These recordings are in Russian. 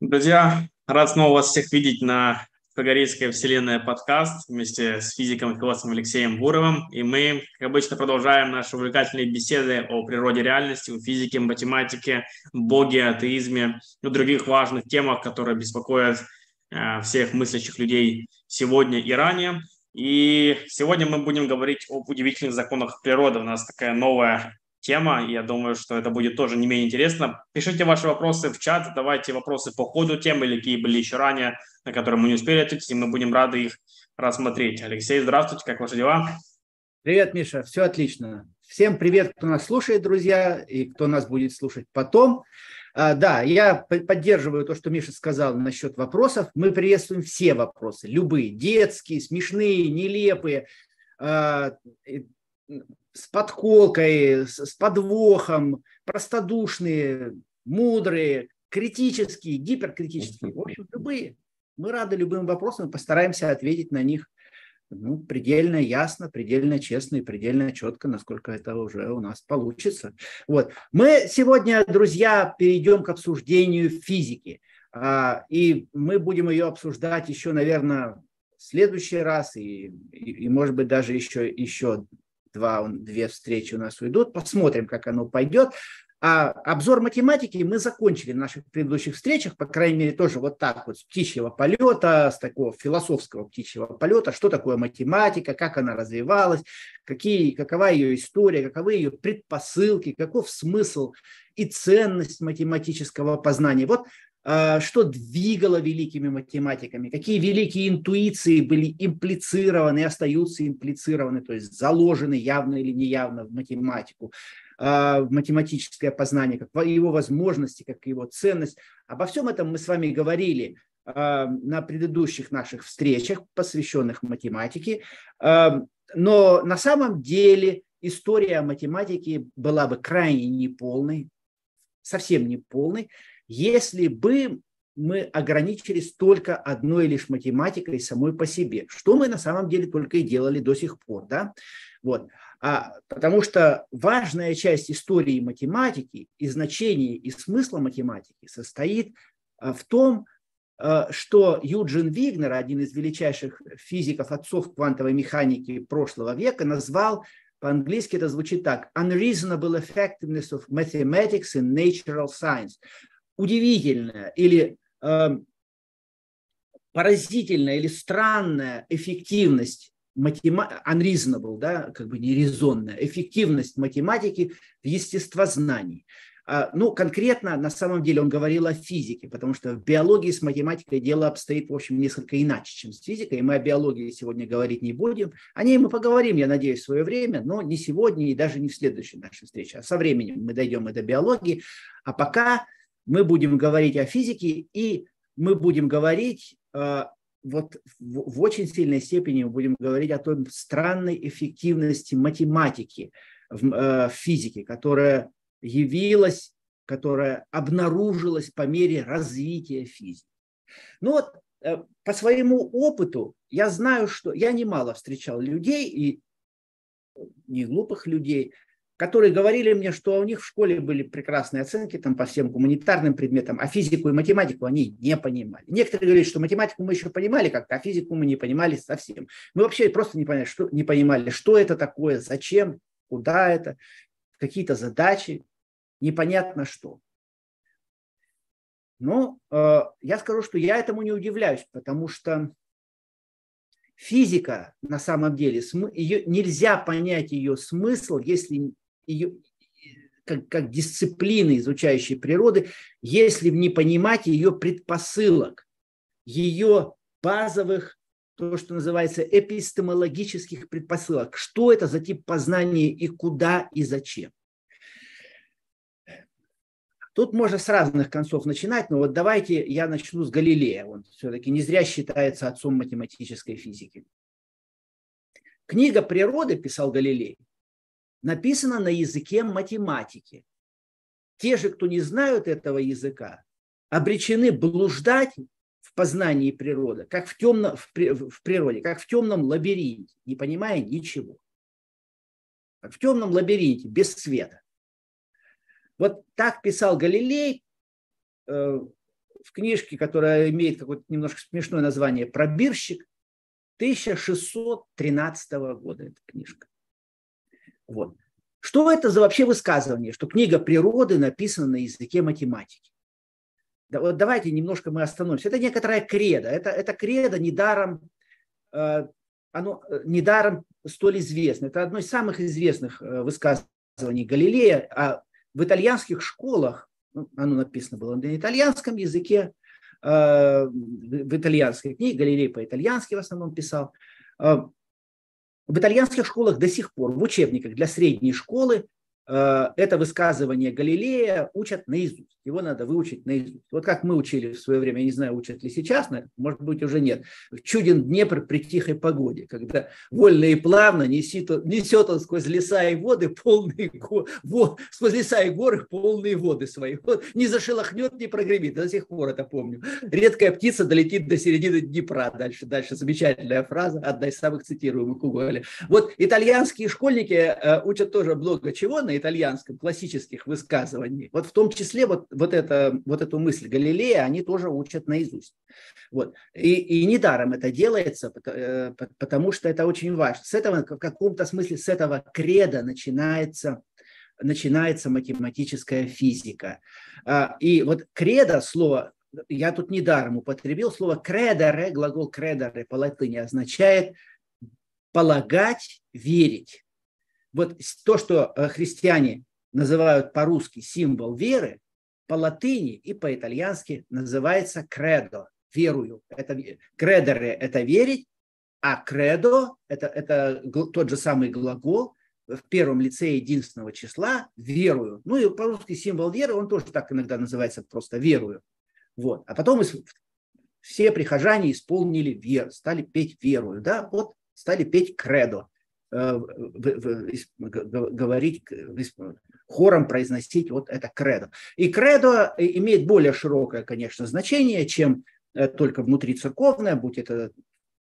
Друзья, рад снова вас всех видеть на Кагорейская вселенная подкаст вместе с физиком и философом Алексеем Буровым. И мы, как обычно, продолжаем наши увлекательные беседы о природе реальности, о физике, математике, боге, атеизме и других важных темах, которые беспокоят э, всех мыслящих людей сегодня и ранее. И сегодня мы будем говорить об удивительных законах природы. У нас такая новая тема. Я думаю, что это будет тоже не менее интересно. Пишите ваши вопросы в чат, давайте вопросы по ходу темы или какие были еще ранее, на которые мы не успели ответить, и мы будем рады их рассмотреть. Алексей, здравствуйте, как ваши дела? Привет, Миша, все отлично. Всем привет, кто нас слушает, друзья, и кто нас будет слушать потом. А, да, я поддерживаю то, что Миша сказал насчет вопросов. Мы приветствуем все вопросы, любые, детские, смешные, нелепые, а, с подколкой, с подвохом, простодушные, мудрые, критические, гиперкритические, в общем, любые. Мы рады любым вопросам и постараемся ответить на них ну, предельно ясно, предельно честно и предельно четко, насколько это уже у нас получится. Вот. Мы сегодня, друзья, перейдем к обсуждению физики. А, и мы будем ее обсуждать еще, наверное, в следующий раз и, и, и может быть, даже еще, еще два, две встречи у нас уйдут, посмотрим, как оно пойдет. А обзор математики мы закончили в наших предыдущих встречах, по крайней мере, тоже вот так вот, с птичьего полета, с такого философского птичьего полета, что такое математика, как она развивалась, какие, какова ее история, каковы ее предпосылки, каков смысл и ценность математического познания. Вот что двигало великими математиками, какие великие интуиции были имплицированы и остаются имплицированы, то есть заложены явно или неявно в математику, а, в математическое познание, как его возможности, как его ценность. Обо всем этом мы с вами говорили а, на предыдущих наших встречах, посвященных математике. Но на самом деле история математики была бы крайне неполной, совсем неполной, если бы мы ограничились только одной лишь математикой самой по себе, что мы на самом деле только и делали до сих пор. Да? Вот. А, потому что важная часть истории математики и значения и смысла математики состоит а, в том, а, что Юджин Вигнер, один из величайших физиков, отцов квантовой механики прошлого века, назвал по-английски это звучит так. Unreasonable effectiveness of mathematics in natural science удивительная или э, поразительная или странная эффективность матема... unreasonable, да, как бы нерезонная, эффективность математики в естествознании. А, ну, конкретно, на самом деле, он говорил о физике, потому что в биологии с математикой дело обстоит, в общем, несколько иначе, чем с физикой, и мы о биологии сегодня говорить не будем. О ней мы поговорим, я надеюсь, в свое время, но не сегодня и даже не в следующей нашей встрече, а со временем мы дойдем и до биологии. А пока мы будем говорить о физике, и мы будем говорить э, вот в, очень сильной степени мы будем говорить о той странной эффективности математики в, э, физике, которая явилась, которая обнаружилась по мере развития физики. Ну вот э, по своему опыту я знаю, что я немало встречал людей и не глупых людей, которые говорили мне, что у них в школе были прекрасные оценки там, по всем гуманитарным предметам, а физику и математику они не понимали. Некоторые говорят, что математику мы еще понимали как-то, а физику мы не понимали совсем. Мы вообще просто не понимали, что, не понимали, что это такое, зачем, куда это, какие-то задачи, непонятно что. Но э, я скажу, что я этому не удивляюсь, потому что физика на самом деле, ее, нельзя понять ее смысл, если ее, как, как дисциплины, изучающей природы, если не понимать ее предпосылок, ее базовых, то, что называется эпистемологических предпосылок. Что это за тип познания и куда и зачем. Тут можно с разных концов начинать, но вот давайте я начну с Галилея. Он все-таки не зря считается отцом математической физики. Книга природы, писал Галилей, написано на языке математики. Те же, кто не знают этого языка, обречены блуждать в познании природы, как в, темном, в, в природе, как в темном лабиринте, не понимая ничего. Как в темном лабиринте, без света. Вот так писал Галилей, э, в книжке, которая имеет какое-то немножко смешное название «Пробирщик», 1613 года эта книжка. Вот. Что это за вообще высказывание, что книга природы написана на языке математики? Да, вот давайте немножко мы остановимся. Это некоторая кредо. Это, это кредо недаром, э, оно э, недаром столь известно. Это одно из самых известных э, высказываний Галилея. А в итальянских школах, ну, оно написано было на итальянском языке, э, в итальянской книге, Галилей по-итальянски в основном писал, э, в итальянских школах до сих пор, в учебниках для средней школы Э, это высказывание Галилея учат наизусть. Его надо выучить наизусть. Вот как мы учили в свое время, я не знаю, учат ли сейчас, может быть, уже нет. Чуден Днепр при тихой погоде, когда вольно и плавно несет, несет он сквозь леса и воды полные, вот, сквозь леса и горы полные воды свои. Вот, не зашелохнет, не прогремит. До сих пор это помню. Редкая птица долетит до середины Днепра. Дальше, дальше замечательная фраза, одна из самых цитируемых у Гоголя. Вот итальянские школьники э, учат тоже много чего на итальянском классических высказываний, вот в том числе вот, вот, это, вот эту мысль Галилея они тоже учат наизусть. Вот. И, и недаром это делается, э, потому что это очень важно. С этого, в каком-то смысле, с этого креда начинается начинается математическая физика. А, и вот кредо, слово, я тут недаром употребил слово кредере, глагол кредере по латыни означает полагать, верить. Вот то, что э, христиане называют по-русски символ веры, по латыни и по-итальянски называется кредо, верую. Это, кредере – это верить, а кредо – это, это тот же самый глагол в первом лице единственного числа верую. Ну и по-русски символ веры, он тоже так иногда называется просто верую. Вот. А потом все прихожане исполнили веру, стали петь верую. Да? Вот стали петь кредо. Э, говорить, хором произносить вот это кредо. И кредо имеет более широкое, конечно, значение, чем э, только внутри церковное, будь это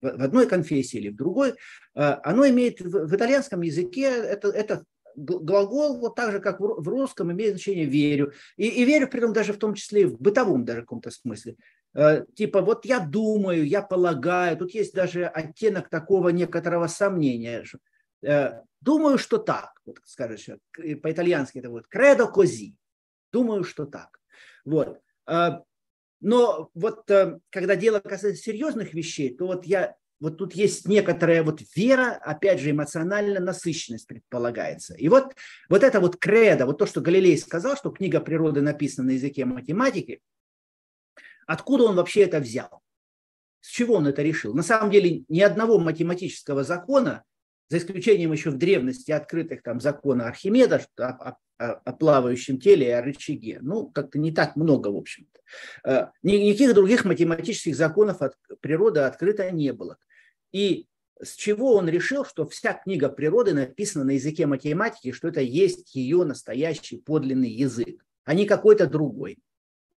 в одной конфессии или в другой. Э, оно имеет в итальянском языке, это, это глагол, вот так же, как в русском, имеет значение «верю». И, и верю, при этом даже в том числе и в бытовом даже каком-то смысле. Типа вот я думаю, я полагаю, тут есть даже оттенок такого некоторого сомнения, Э, думаю, что так, вот скажешь, по-итальянски это будет credo così. Думаю, что так. Вот. Э, но вот э, когда дело касается серьезных вещей, то вот я вот тут есть некоторая вот вера, опять же, эмоциональная насыщенность предполагается. И вот, вот это вот кредо, вот то, что Галилей сказал, что книга природы написана на языке математики, откуда он вообще это взял? С чего он это решил? На самом деле ни одного математического закона за исключением еще в древности открытых там закона Архимеда о, о, о плавающем теле и о рычаге. Ну, как-то не так много, в общем-то. Э, никаких других математических законов от природы открыто не было. И с чего он решил, что вся книга природы написана на языке математики, что это есть ее настоящий подлинный язык, а не какой-то другой.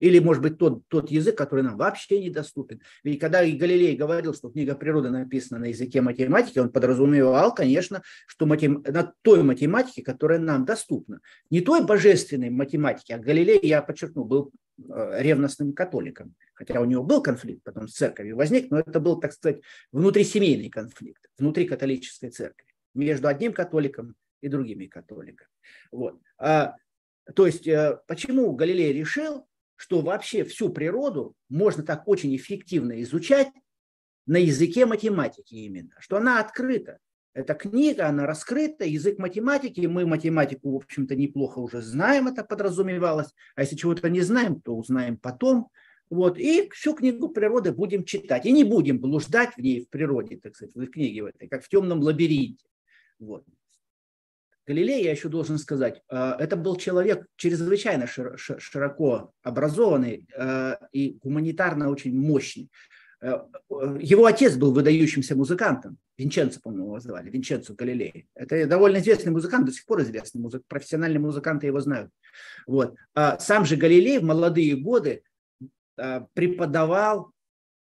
Или, может быть, тот, тот язык, который нам вообще недоступен. Ведь когда Галилей говорил, что книга природы написана на языке математики, он подразумевал, конечно, что матем... на той математике, которая нам доступна. Не той божественной математики, а Галилей, я подчеркну, был э, ревностным католиком. Хотя у него был конфликт потом с церковью возник, но это был, так сказать, внутрисемейный конфликт, внутри католической церкви, между одним католиком и другими католиками. Вот. А, то есть, э, почему Галилей решил, что вообще всю природу можно так очень эффективно изучать на языке математики именно, что она открыта. Эта книга, она раскрыта, язык математики, мы математику, в общем-то, неплохо уже знаем, это подразумевалось, а если чего-то не знаем, то узнаем потом. Вот, и всю книгу природы будем читать, и не будем блуждать в ней, в природе, так сказать, в книге в этой, как в темном лабиринте. Вот. Галилей, я еще должен сказать, э, это был человек чрезвычайно широко образованный э, и гуманитарно очень мощный. Э, его отец был выдающимся музыкантом, Винченцо, по-моему, его звали, Винченцо Галилей. Это довольно известный музыкант, до сих пор известный музык, профессиональные музыканты его знают. Вот. А сам же Галилей в молодые годы преподавал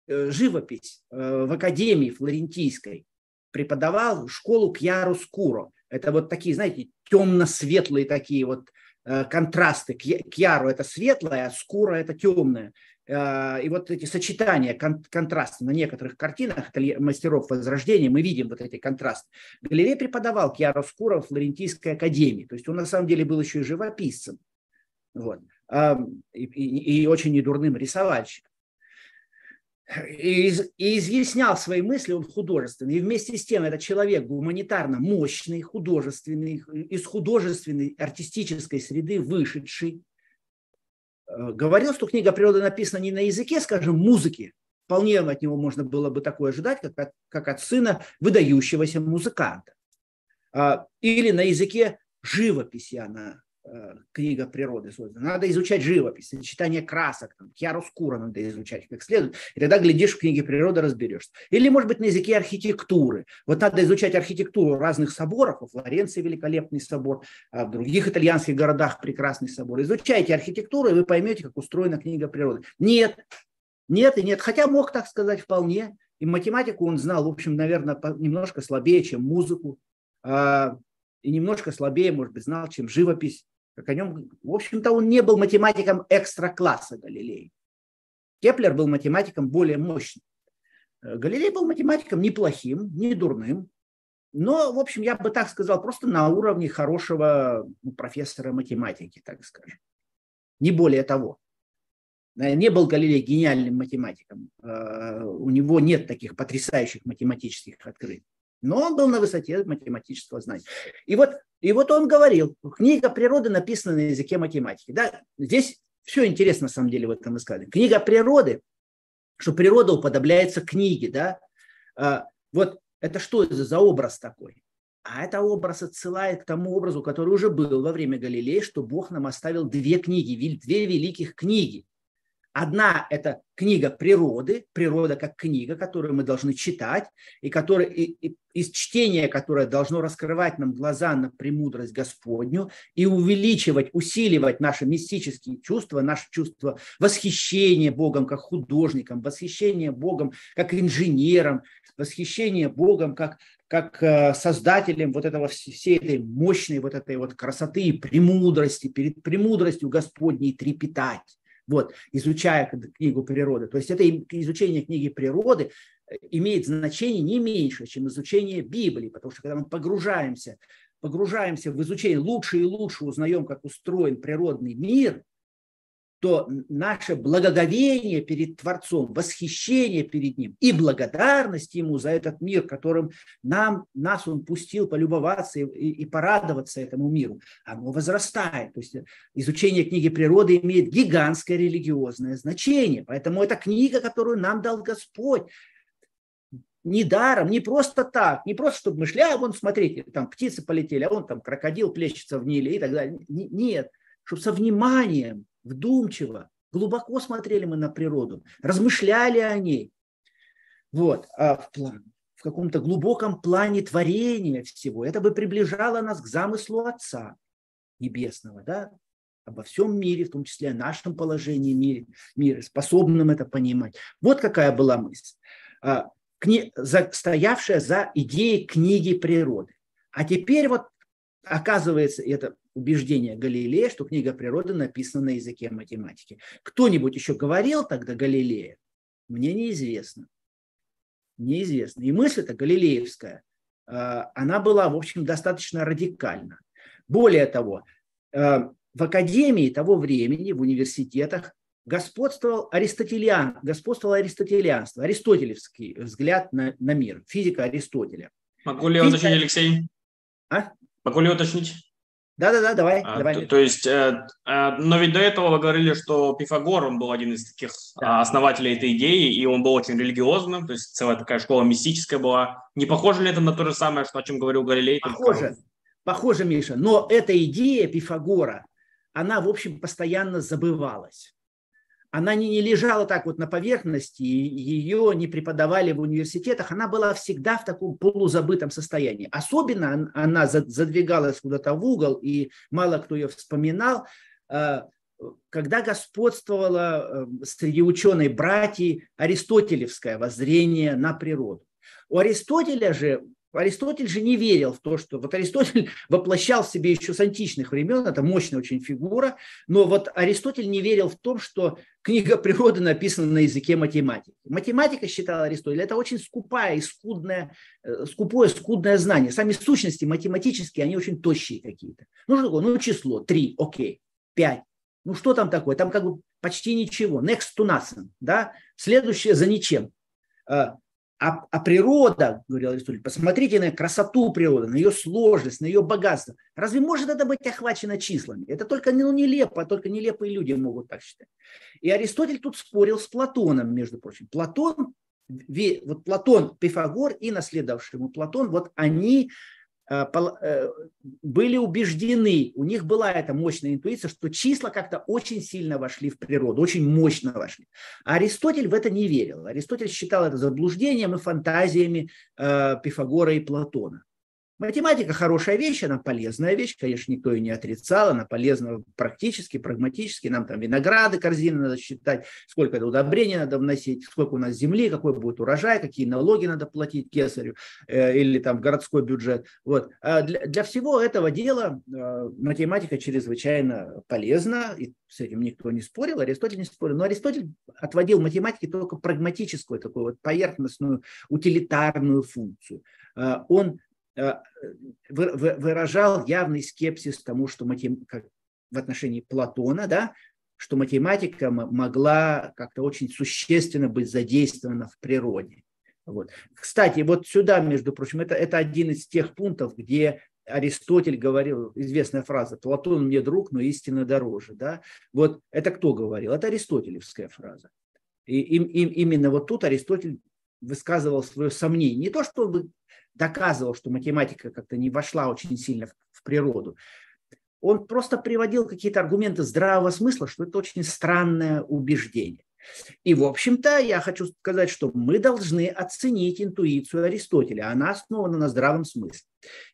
живопись в Академии Флорентийской, преподавал школу Кьяру Скуро – это вот такие, знаете, темно-светлые такие вот э, контрасты. Кьяру – это светлое, а скура – это темное. и вот эти сочетания, кон, контрасты на некоторых картинах мастеров Возрождения, мы видим вот эти контрасты. Галилей преподавал Киароскура в Флорентийской академии, то есть он на самом деле был еще и живописцем. Вот. И, и, и очень недурным рисовальщиком и, изъяснял свои мысли, он художественный. И вместе с тем этот человек гуманитарно мощный, художественный, из художественной артистической среды вышедший. Э, говорил, что книга природы написана не на языке, скажем, музыки. Вполне от него можно было бы такое ожидать, как от, как от сына выдающегося музыканта. А, или на языке живописи она книга природы создана. Надо изучать живопись, сочетание красок, там, киароскура надо изучать как следует, и тогда, глядишь, в книге природы разберешься. Или, может быть, на языке архитектуры. Вот надо изучать архитектуру разных соборов, во Флоренции великолепный собор, а в других итальянских городах прекрасный собор. Изучайте архитектуру, и вы поймете, как устроена книга природы. Нет, нет и нет, хотя мог так сказать вполне. И математику он знал, в общем, наверное, немножко слабее, чем музыку а, и немножко слабее, может быть, знал, чем живопись как о нем, в общем-то, он не был математиком экстра-класса Галилей. Кеплер был математиком более мощным. Э, Галилей был математиком неплохим, не дурным, но, в общем, я бы так сказал, просто на уровне хорошего ну, профессора математики, так скажем. Не более того. Э, не был Галилей гениальным математиком. Э, у него нет таких потрясающих математических открытий. Но он был на высоте математического знания. И вот, и вот он говорил, книга природы написана на языке математики. Да? Здесь все интересно на самом деле в этом искали. Книга природы, что природа уподобляется книге. Да? А, вот это что это за образ такой? А это образ отсылает к тому образу, который уже был во время Галилея, что Бог нам оставил две книги, две великих книги. Одна – это книга природы, природа как книга, которую мы должны читать, и, которая, и, и, из чтения которое должно раскрывать нам глаза на премудрость Господню и увеличивать, усиливать наши мистические чувства, наше чувство восхищения Богом как художником, восхищения Богом как инженером, восхищение Богом как, как э, создателем вот этого всей этой мощной вот этой вот красоты и премудрости, перед премудростью Господней трепетать вот, изучая книгу природы. То есть это изучение книги природы э, имеет значение не меньше, чем изучение Библии, потому что когда мы погружаемся, погружаемся в изучение, лучше и лучше узнаем, как устроен природный мир, то наше благоговение перед Творцом, восхищение перед Ним и благодарность Ему за этот мир, которым нам, нас Он пустил полюбоваться и, и порадоваться этому миру, оно возрастает. То есть изучение книги природы имеет гигантское религиозное значение. Поэтому это книга, которую нам дал Господь. Не даром, не просто так, не просто, чтобы мы шли, а вон, смотрите, там птицы полетели, а вон там крокодил плещется в Ниле и так далее. Нет, чтобы со вниманием вдумчиво, глубоко смотрели мы на природу, размышляли о ней. Вот, а в, план, в каком-то глубоком плане творения всего. Это бы приближало нас к замыслу Отца Небесного, да, обо всем мире, в том числе о нашем положении мире, мире способным это понимать. Вот какая была мысль, а, стоявшая за идеей книги природы. А теперь вот оказывается, это убеждение Галилея, что книга природы написана на языке математики. Кто-нибудь еще говорил тогда Галилея? Мне неизвестно. Неизвестно. И мысль эта галилеевская, а, она была, в общем, достаточно радикальна. Более того, а, в академии того времени, в университетах, господствовал, аристотелиан, господствовал аристотелианство, аристотелевский взгляд на, на мир, физика Аристотеля. Могу ли я уточнить, Алексей? А? Могу ли уточнить? Да-да-да, давай. А, давай. То, то есть, э, э, но ведь до этого вы говорили, что Пифагор, он был один из таких да. основателей этой идеи, и он был очень религиозным, то есть целая такая школа мистическая была. Не похоже ли это на то же самое, что, о чем говорил Галилей? Похоже, только... похоже, Миша, но эта идея Пифагора, она, в общем, постоянно забывалась она не, не лежала так вот на поверхности, ее не преподавали в университетах, она была всегда в таком полузабытом состоянии. Особенно она задвигалась куда-то в угол, и мало кто ее вспоминал, э, когда господствовало э, среди ученой братьев аристотелевское воззрение на природу. У Аристотеля же Аристотель же не верил в то, что... Вот Аристотель воплощал в себе еще с античных времен, это мощная очень фигура, но вот Аристотель не верил в том, что книга природы написана на языке математики. Математика, считал Аристотель, это очень скупая и скудное, э, скупое, скудное знание. Сами сущности математические, они очень тощие какие-то. Ну что такое? Ну число, 3, окей, 5. Ну что там такое? Там как бы почти ничего. Next to nothing, да? Следующее за ничем. А, а, природа, говорил Аристотель, посмотрите на красоту природы, на ее сложность, на ее богатство. Разве может это быть охвачено числами? Это только ну, нелепо, только нелепые люди могут так считать. И Аристотель тут спорил с Платоном, между прочим. Платон, вот Платон, Пифагор и наследовавший ему Платон, вот они были убеждены, у них была эта мощная интуиция, что числа как-то очень сильно вошли в природу, очень мощно вошли. А Аристотель в это не верил. Аристотель считал это заблуждением и фантазиями э, Пифагора и Платона. Математика хорошая вещь, она полезная вещь, конечно, никто ее не отрицал, она полезна практически, прагматически. Нам там винограды, корзины надо считать, сколько это удобрений надо вносить, сколько у нас земли, какой будет урожай, какие налоги надо платить кесарю э, или там городской бюджет. Вот. А для, для всего этого дела э, математика чрезвычайно полезна, и с этим никто не спорил, Аристотель не спорил. Но Аристотель отводил математике только прагматическую, такую вот поверхностную, утилитарную функцию. Э, он выражал явный скепсис тому, что матем... в отношении Платона, да, что математика могла как-то очень существенно быть задействована в природе. Вот. Кстати, вот сюда, между прочим, это, это один из тех пунктов, где Аристотель говорил, известная фраза, Платон мне друг, но истина дороже. Да? Вот это кто говорил? Это аристотелевская фраза. И им, им, именно вот тут Аристотель высказывал свое сомнение. Не то, что он доказывал, что математика как-то не вошла очень сильно в, природу. Он просто приводил какие-то аргументы здравого смысла, что это очень странное убеждение. И, в общем-то, я хочу сказать, что мы должны оценить интуицию Аристотеля. Она основана на здравом смысле.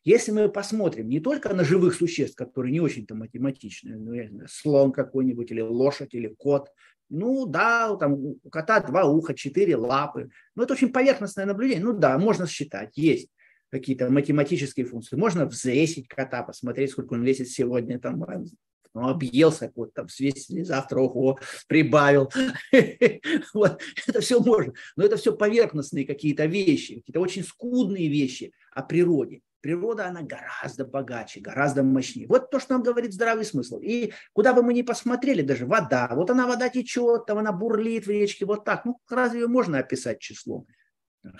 Если мы посмотрим не только на живых существ, которые не очень-то математичные, ну, я знаю, слон какой-нибудь, или лошадь, или кот, ну да, там у кота два уха, четыре лапы. Ну это очень поверхностное наблюдение. Ну да, можно считать, есть какие-то математические функции. Можно взвесить кота, посмотреть, сколько он весит сегодня, там, ну, объелся, вот там свесили, завтра, ого, прибавил. вот, это все можно. Но это все поверхностные какие-то вещи, какие-то очень скудные вещи о природе. Природа, она гораздо богаче, гораздо мощнее. Вот то, что нам говорит здравый смысл. И куда бы мы ни посмотрели, даже вода, вот она вода течет, там она бурлит в речке, вот так. Ну, разве ее можно описать числом?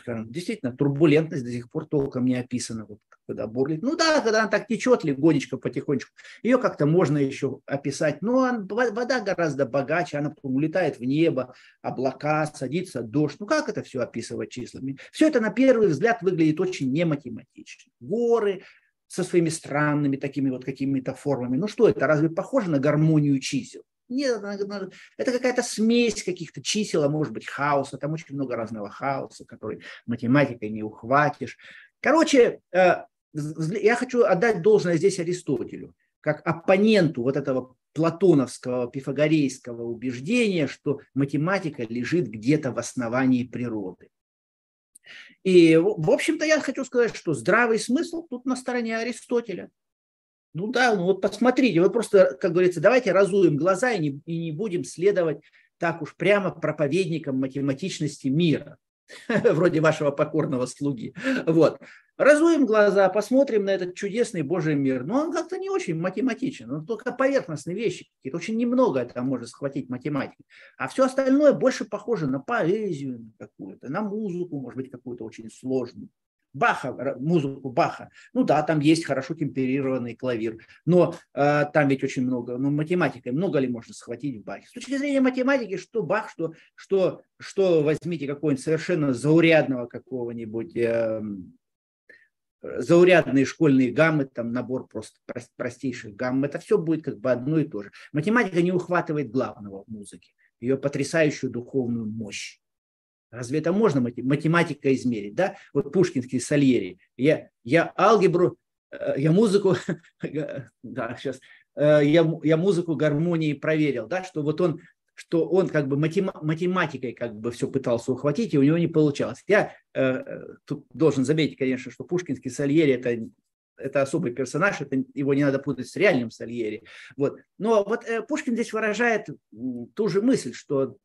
Скажем, действительно, турбулентность до сих пор толком не описана, вот, когда бурлит. Ну да, когда она так течет легонечко, потихонечку, ее как-то можно еще описать, но вода гораздо богаче, она улетает в небо, облака, садится дождь. Ну как это все описывать числами? Все это на первый взгляд выглядит очень нематематично. Горы, со своими странными такими вот какими-то формами. Ну что это, разве похоже на гармонию чисел? Нет, это какая-то смесь каких-то чисел, а может быть хаоса. Там очень много разного хаоса, который математикой не ухватишь. Короче, э, я хочу отдать должное здесь Аристотелю, как оппоненту вот этого платоновского, пифагорейского убеждения, что математика лежит где-то в основании природы. И, в общем-то, я хочу сказать, что здравый смысл тут на стороне Аристотеля. Ну да, ну вот посмотрите, вы просто, как говорится, давайте разуем глаза и не, и не будем следовать так уж прямо проповедникам математичности мира, вроде вашего покорного слуги. Вот. Разуем глаза, посмотрим на этот чудесный Божий мир. Но он как-то не очень математичен, он только поверхностные вещи какие-то. Очень немного это может схватить математики. А все остальное больше похоже на поэзию какую-то, на музыку, может быть, какую-то очень сложную. Баха, музыку Баха. Ну да, там есть хорошо темперированный клавир, но э, там ведь очень много, ну математикой много ли можно схватить в Бахе? С точки зрения математики, что Бах, что, что, что возьмите какого-нибудь совершенно заурядного какого-нибудь э, заурядные школьные гаммы, там набор просто простейших гамм, это все будет как бы одно и то же. Математика не ухватывает главного в музыке, ее потрясающую духовную мощь. Разве это можно математика измерить? Да? Вот пушкинский Сальери. Я, я алгебру, э, я музыку, да, сейчас, э, я, я музыку гармонии проверил, да, что вот он что он как бы математикой как бы все пытался ухватить, и у него не получалось. Я э, тут должен заметить, конечно, что Пушкинский Сальери это это особый персонаж, это, его не надо путать с реальным Сальери. Вот. Но вот э, Пушкин здесь выражает ту же мысль, что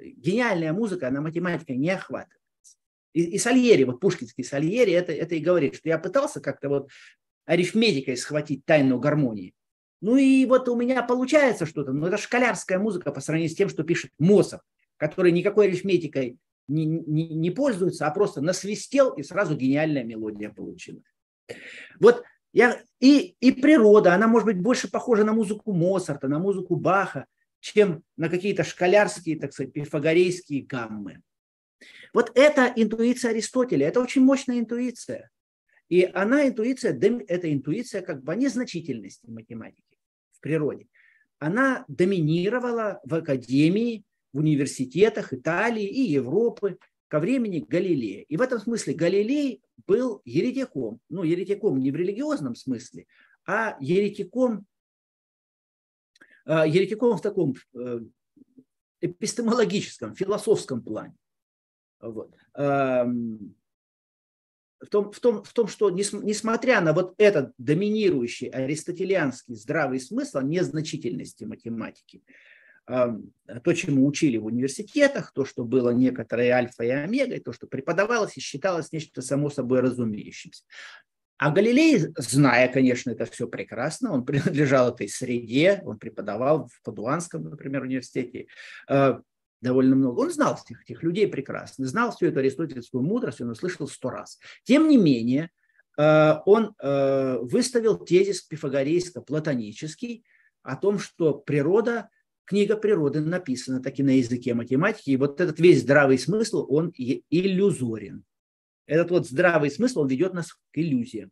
гениальная музыка, она математикой не охватывается. И, и Сальери, вот пушкинский Сальери, это, это и говорит, что я пытался как-то вот арифметикой схватить тайну гармонии. Ну и вот у меня получается что-то, но это школярская музыка по сравнению с тем, что пишет Мосов, который никакой арифметикой не, не, не пользуется, а просто насвистел, и сразу гениальная мелодия получилась. Вот я, и, и природа, она может быть больше похожа на музыку Моцарта, на музыку Баха, чем на какие-то школярские, так сказать, пифагорейские гаммы. Вот это интуиция Аристотеля, это очень мощная интуиция. И она, интуиция, это интуиция как бы незначительности математики в природе. Она доминировала в академии, в университетах Италии и Европы ко времени Галилея. И в этом смысле Галилей был еретиком. Ну, еретиком не в религиозном смысле, а еретиком, еретиком в таком э, эпистемологическом, философском плане. Вот. В том, в, том, в том, что несмотря на вот этот доминирующий аристотелианский здравый смысл незначительности математики, то, чему учили в университетах, то, что было некоторой альфа и омегой, то, что преподавалось и считалось нечто само собой разумеющимся. А Галилей, зная, конечно, это все прекрасно, он принадлежал этой среде, он преподавал в Падуанском, например, университете э, довольно много. Он знал всех этих людей прекрасно, знал всю эту аристотельскую мудрость, он услышал сто раз. Тем не менее, э, он э, выставил тезис пифагорейско-платонический о том, что природа – книга природы написана таки на языке математики, и вот этот весь здравый смысл, он иллюзорен. Этот вот здравый смысл, он ведет нас к иллюзиям.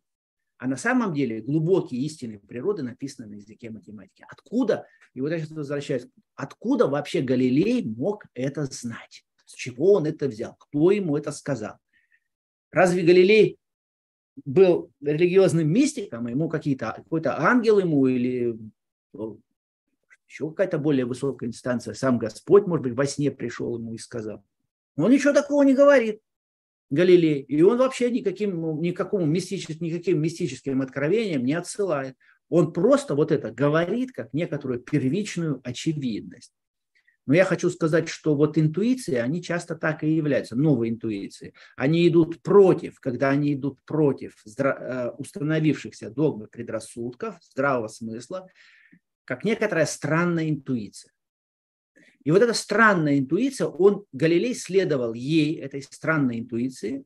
А на самом деле глубокие истины природы написаны на языке математики. Откуда, и вот я сейчас возвращаюсь, откуда вообще Галилей мог это знать? С чего он это взял? Кто ему это сказал? Разве Галилей был религиозным мистиком, ему какие-то, какой-то ангел ему или еще какая-то более высокая инстанция, сам Господь, может быть, во сне пришел ему и сказал. Он ничего такого не говорит, Галилей. И он вообще никаким, ну, никакому мистическим, никаким мистическим откровениям не отсылает. Он просто вот это говорит как некоторую первичную очевидность. Но я хочу сказать, что вот интуиции, они часто так и являются, новые интуиции. Они идут против, когда они идут против э, установившихся догмы предрассудков, здравого смысла, как некоторая странная интуиция. И вот эта странная интуиция, он, Галилей следовал ей, этой странной интуиции,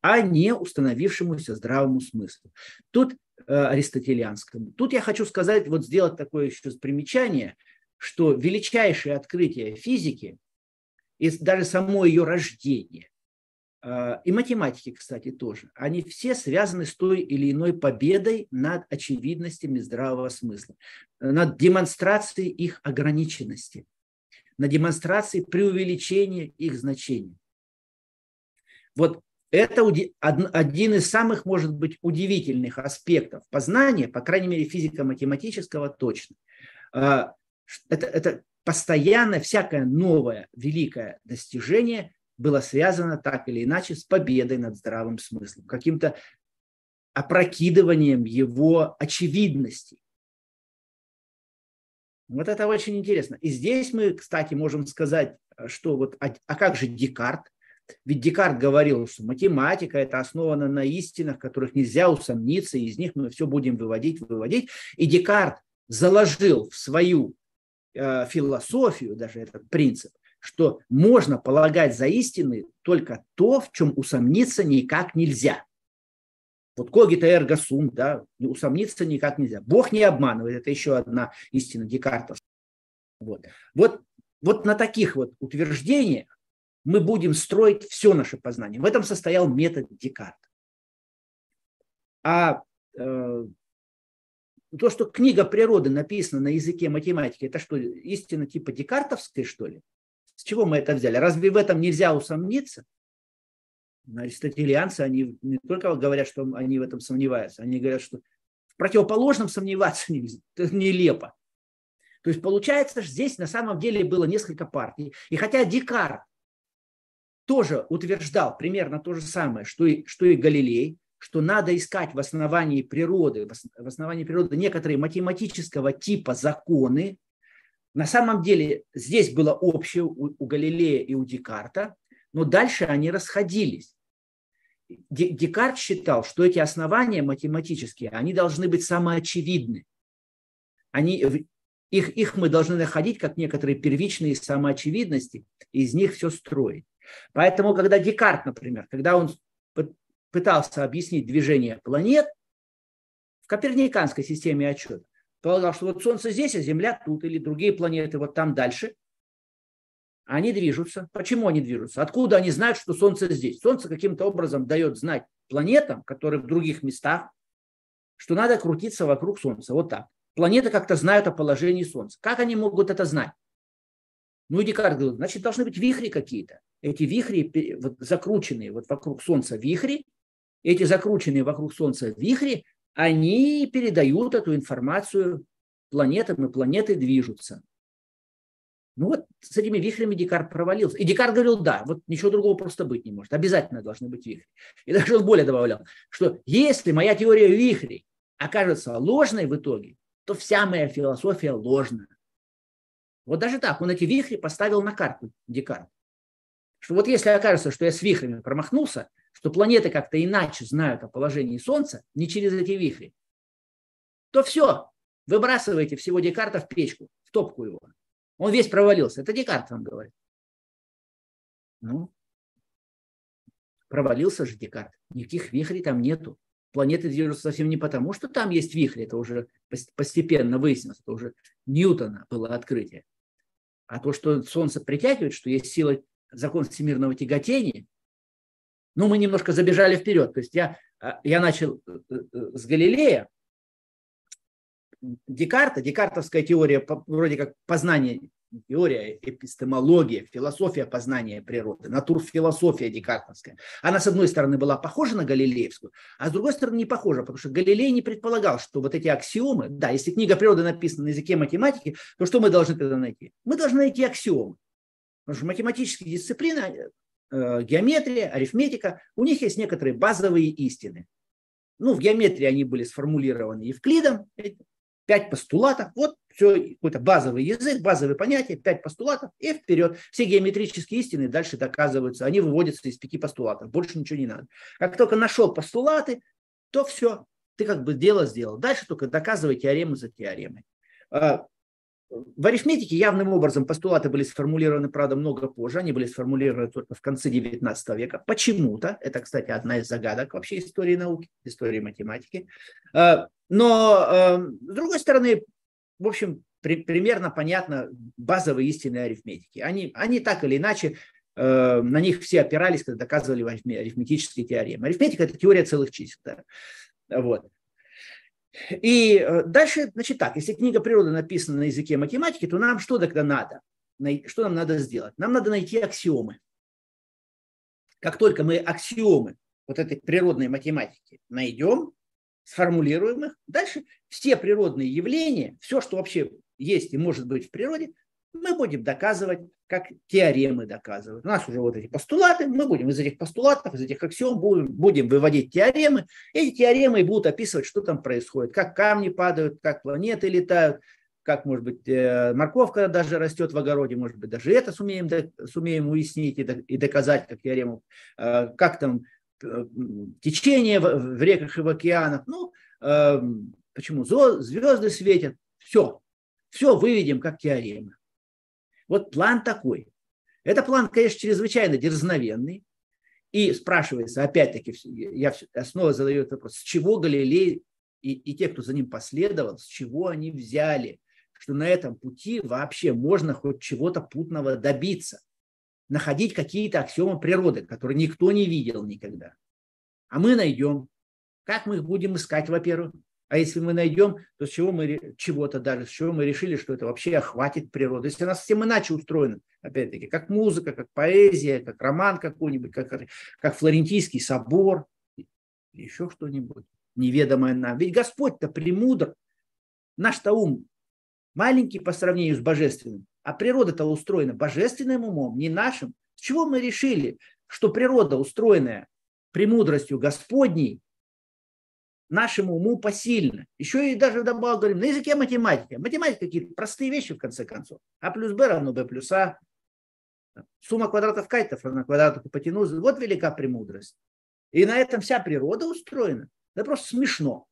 а не установившемуся здравому смыслу. Тут э, аристотелианскому. Тут я хочу сказать, вот сделать такое еще примечание, что величайшее открытие физики и даже само ее рождение а, и математики, кстати, тоже, они все связаны с той или иной победой над очевидностями здравого смысла, над демонстрацией их ограниченности, на демонстрации преувеличения их значения. Вот это один из самых, может быть, удивительных аспектов познания, по крайней мере, физико-математического точно. А, это, это постоянно всякое новое великое достижение было связано так или иначе с победой над здравым смыслом, каким-то опрокидыванием его очевидности. Вот это очень интересно. И здесь мы, кстати, можем сказать, что вот, а, а как же Декарт? Ведь Декарт говорил, что математика это основана на истинах, которых нельзя усомниться, и из них мы все будем выводить, выводить. И Декарт заложил в свою э, философию даже этот принцип, что можно полагать за истины только то, в чем усомниться никак нельзя. Вот когита эрго сум, да, усомниться никак нельзя. Бог не обманывает, это еще одна истина Декарта. Вот. Вот, вот на таких вот утверждениях мы будем строить все наше познание. В этом состоял метод Декарта. А э, то, что книга природы написана на языке математики, это что, истина типа декартовской, что ли? С чего мы это взяли? Разве в этом нельзя усомниться? Аристотелианцы, они не только говорят, что они в этом сомневаются, они говорят, что в противоположном сомневаться нельзя. Это нелепо. То есть получается, что здесь на самом деле было несколько партий. И хотя Декарт тоже утверждал примерно то же самое, что и, что и Галилей, что надо искать в основании природы, в основании природы некоторые математического типа законы. На самом деле здесь было общее у, у Галилея и у Декарта, но дальше они расходились. Декарт считал, что эти основания математические, они должны быть самоочевидны. Они, их, их мы должны находить как некоторые первичные самоочевидности, и из них все строить. Поэтому, когда Декарт, например, когда он пытался объяснить движение планет в коперниканской системе отчета, полагал, что вот Солнце здесь, а Земля тут, или другие планеты вот там дальше, они движутся. Почему они движутся? Откуда они знают, что Солнце здесь? Солнце каким-то образом дает знать планетам, которые в других местах, что надо крутиться вокруг Солнца. Вот так. Планеты как-то знают о положении Солнца. Как они могут это знать? Ну и Декарт говорит, значит, должны быть вихри какие-то. Эти вихри, вот, закрученные вот вокруг Солнца вихри, эти закрученные вокруг Солнца вихри, они передают эту информацию планетам, и планеты движутся. Ну вот с этими вихрями Декарт провалился. И Декарт говорил, да, вот ничего другого просто быть не может. Обязательно должны быть вихри. И даже он более добавлял, что если моя теория вихрей окажется ложной в итоге, то вся моя философия ложна. Вот даже так, он эти вихри поставил на карту Декарт. Что вот если окажется, что я с вихрями промахнулся, что планеты как-то иначе знают о положении Солнца, не через эти вихри, то все, выбрасывайте всего Декарта в печку, в топку его. Он весь провалился. Это Декарт вам говорит. Ну, провалился же Декарт. Никаких вихрей там нету. Планеты движутся совсем не потому, что там есть вихри. Это уже постепенно выяснилось. Это уже Ньютона было открытие. А то, что Солнце притягивает, что есть сила, закон всемирного тяготения, ну, мы немножко забежали вперед. То есть я, а, я начал э, э, с Галилея, Декарта, декартовская теория вроде как познание, теория, эпистемология, философия познания природы, натурфилософия декартовская. Она, с одной стороны, была похожа на галилеевскую, а с другой стороны, не похожа, потому что Галилей не предполагал, что вот эти аксиомы, да, если книга природы написана на языке математики, то что мы должны тогда найти? Мы должны найти аксиомы. Потому что математические дисциплины, э, геометрия, арифметика, у них есть некоторые базовые истины. Ну, в геометрии они были сформулированы Евклидом, пять постулатов, вот все, какой-то базовый язык, базовые понятия, пять постулатов и вперед. Все геометрические истины дальше доказываются, они выводятся из пяти постулатов, больше ничего не надо. Как только нашел постулаты, то все, ты как бы дело сделал. Дальше только доказывай теоремы за теоремой. А, в арифметике явным образом постулаты были сформулированы, правда, много позже. Они были сформулированы только в конце XIX века. Почему-то, это, кстати, одна из загадок вообще истории науки, истории математики. Но, эм, с другой стороны, в общем, при, примерно понятно базовые истины арифметики. Они, они так или иначе, э, на них все опирались, когда доказывали арифметические теоремы. Арифметика – это теория целых чисел. Да. Вот. И э, дальше, значит так, если книга природы написана на языке математики, то нам что тогда надо? Что нам надо сделать? Нам надо найти аксиомы. Как только мы аксиомы вот этой природной математики найдем, сформулируем дальше все природные явления, все, что вообще есть и может быть в природе, мы будем доказывать, как теоремы доказывают. У нас уже вот эти постулаты, мы будем из этих постулатов, из этих аксиом будем, будем выводить теоремы. Эти теоремы будут описывать, что там происходит, как камни падают, как планеты летают, как, может быть, э, морковка даже растет в огороде, может быть, даже это сумеем, сумеем уяснить и доказать как теорему, э, как там течение в реках и в океанах. Ну, почему звезды светят, все, все выведем как теоремы. Вот план такой. Это план, конечно, чрезвычайно дерзновенный. И спрашивается, опять-таки, я снова задаю этот вопрос, с чего Галилей и, и те, кто за ним последовал, с чего они взяли, что на этом пути вообще можно хоть чего-то путного добиться, находить какие-то аксиомы природы, которые никто не видел никогда. А мы найдем. Как мы их будем искать, во-первых? А если мы найдем, то с чего мы чего-то даже, с чего мы решили, что это вообще охватит природу. Если она совсем иначе устроена, опять-таки, как музыка, как поэзия, как роман какой-нибудь, как, как Флорентийский собор, еще что-нибудь неведомое нам. Ведь Господь-то премудр. Наш-то ум маленький по сравнению с божественным. А природа-то устроена божественным умом, не нашим. С чего мы решили, что природа, устроенная премудростью Господней, нашему уму посильно. Еще и даже добавил, говорим, на языке математики. Математика какие-то простые вещи, в конце концов. А плюс Б равно Б плюс А. Сумма квадратов кайтов равна квадрату гипотенузы. Вот велика премудрость. И на этом вся природа устроена. Это просто смешно.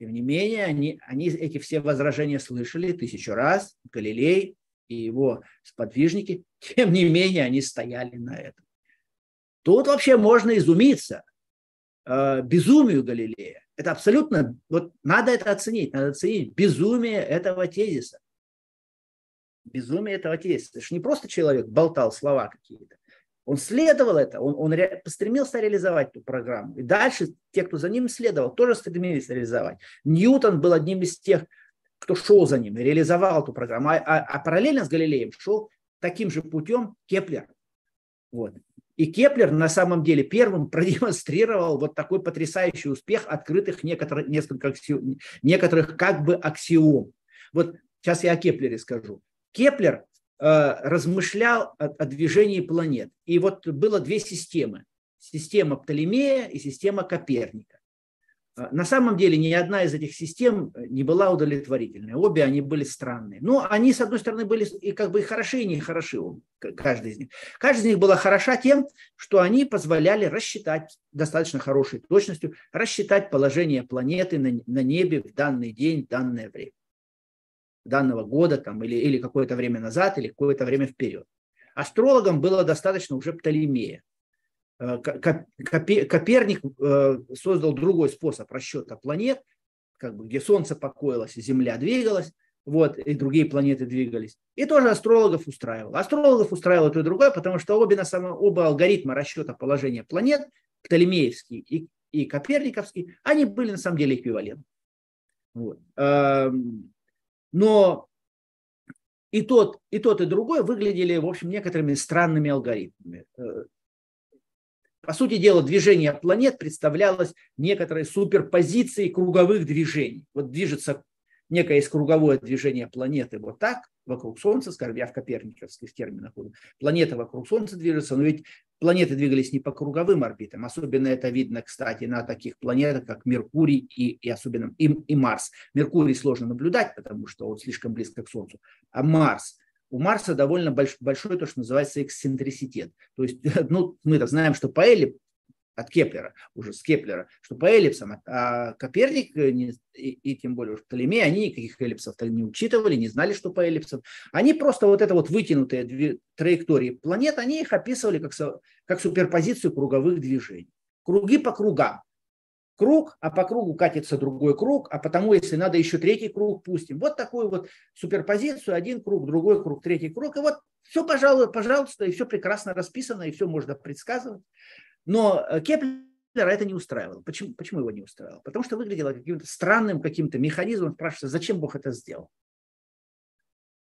Тем не менее, они, они эти все возражения слышали тысячу раз. Галилей и его сподвижники. Тем не менее, они стояли на этом. Тут вообще можно изумиться э, безумию Галилея. Это абсолютно, вот надо это оценить, надо оценить безумие этого тезиса. Безумие этого тезиса. Это же не просто человек болтал слова какие-то. Он следовал это, он, он ре, постремился реализовать эту программу. И дальше те, кто за ним следовал, тоже стремились реализовать. Ньютон был одним из тех, кто шел за ним и реализовал эту программу. А, а, а параллельно с Галилеем шел таким же путем Кеплер. Вот. И Кеплер на самом деле первым продемонстрировал вот такой потрясающий успех открытых некоторых, несколько аксиом, некоторых как бы аксиом. Вот сейчас я о Кеплере скажу. Кеплер э, размышлял о, о движении планет. И вот было две системы. Система Птолемея и система Коперника. А, на самом деле ни одна из этих систем э, не была удовлетворительной. Обе они были странные. Но они, с одной стороны, были и как бы и хороши, и не хороши. Каждый из них. Каждая из них была хороша тем, что они позволяли рассчитать достаточно хорошей точностью, рассчитать положение планеты на, на небе в данный день, в данное время. Данного года там, или, или какое-то время назад, или какое-то время вперед. Астрологам было достаточно уже Птолемея. Э, Коперник э, создал другой способ расчета планет, как бы, где Солнце покоилось, Земля двигалась, вот, и другие планеты двигались. И тоже астрологов устраивал. Астрологов устраивало то и другое, потому что обе, на самом, оба алгоритма расчета положения планет, Птолемеевский и, и Коперниковский, они были на самом деле эквивалентны. Вот. Эм, но и тот, и тот, и другой выглядели, в общем, некоторыми странными алгоритмами. По сути дела, движение планет представлялось некоторой суперпозицией круговых движений. Вот движется некое из круговое движение планеты вот так, вокруг Солнца, скажем, я в коперниковских терминах буду, планета вокруг Солнца движется, но ведь планеты двигались не по круговым орбитам, особенно это видно, кстати, на таких планетах, как Меркурий и, и особенно и, и Марс. Меркурий сложно наблюдать, потому что он слишком близко к Солнцу, а Марс – у Марса довольно больш, большой то, что называется эксцентриситет. То есть, ну, мы-то знаем, что по эллип, от Кеплера, уже с Кеплера, что по эллипсам, а Коперник э, не, и, и тем более уж Птолемей, они никаких эллипсов не учитывали, не знали, что по эллипсам. Они просто вот это вот вытянутые две траектории планет, они их описывали как, как суперпозицию круговых движений. Круги по кругам круг, а по кругу катится другой круг, а потому, если надо, еще третий круг пустим. Вот такую вот суперпозицию, один круг, другой круг, третий круг. И вот все, пожалуй, пожалуйста, и все прекрасно расписано, и все можно предсказывать. Но э, Кеплера это не устраивало. Почему, почему его не устраивало? Потому что выглядело каким-то странным каким-то механизмом. Спрашивается, зачем Бог это сделал?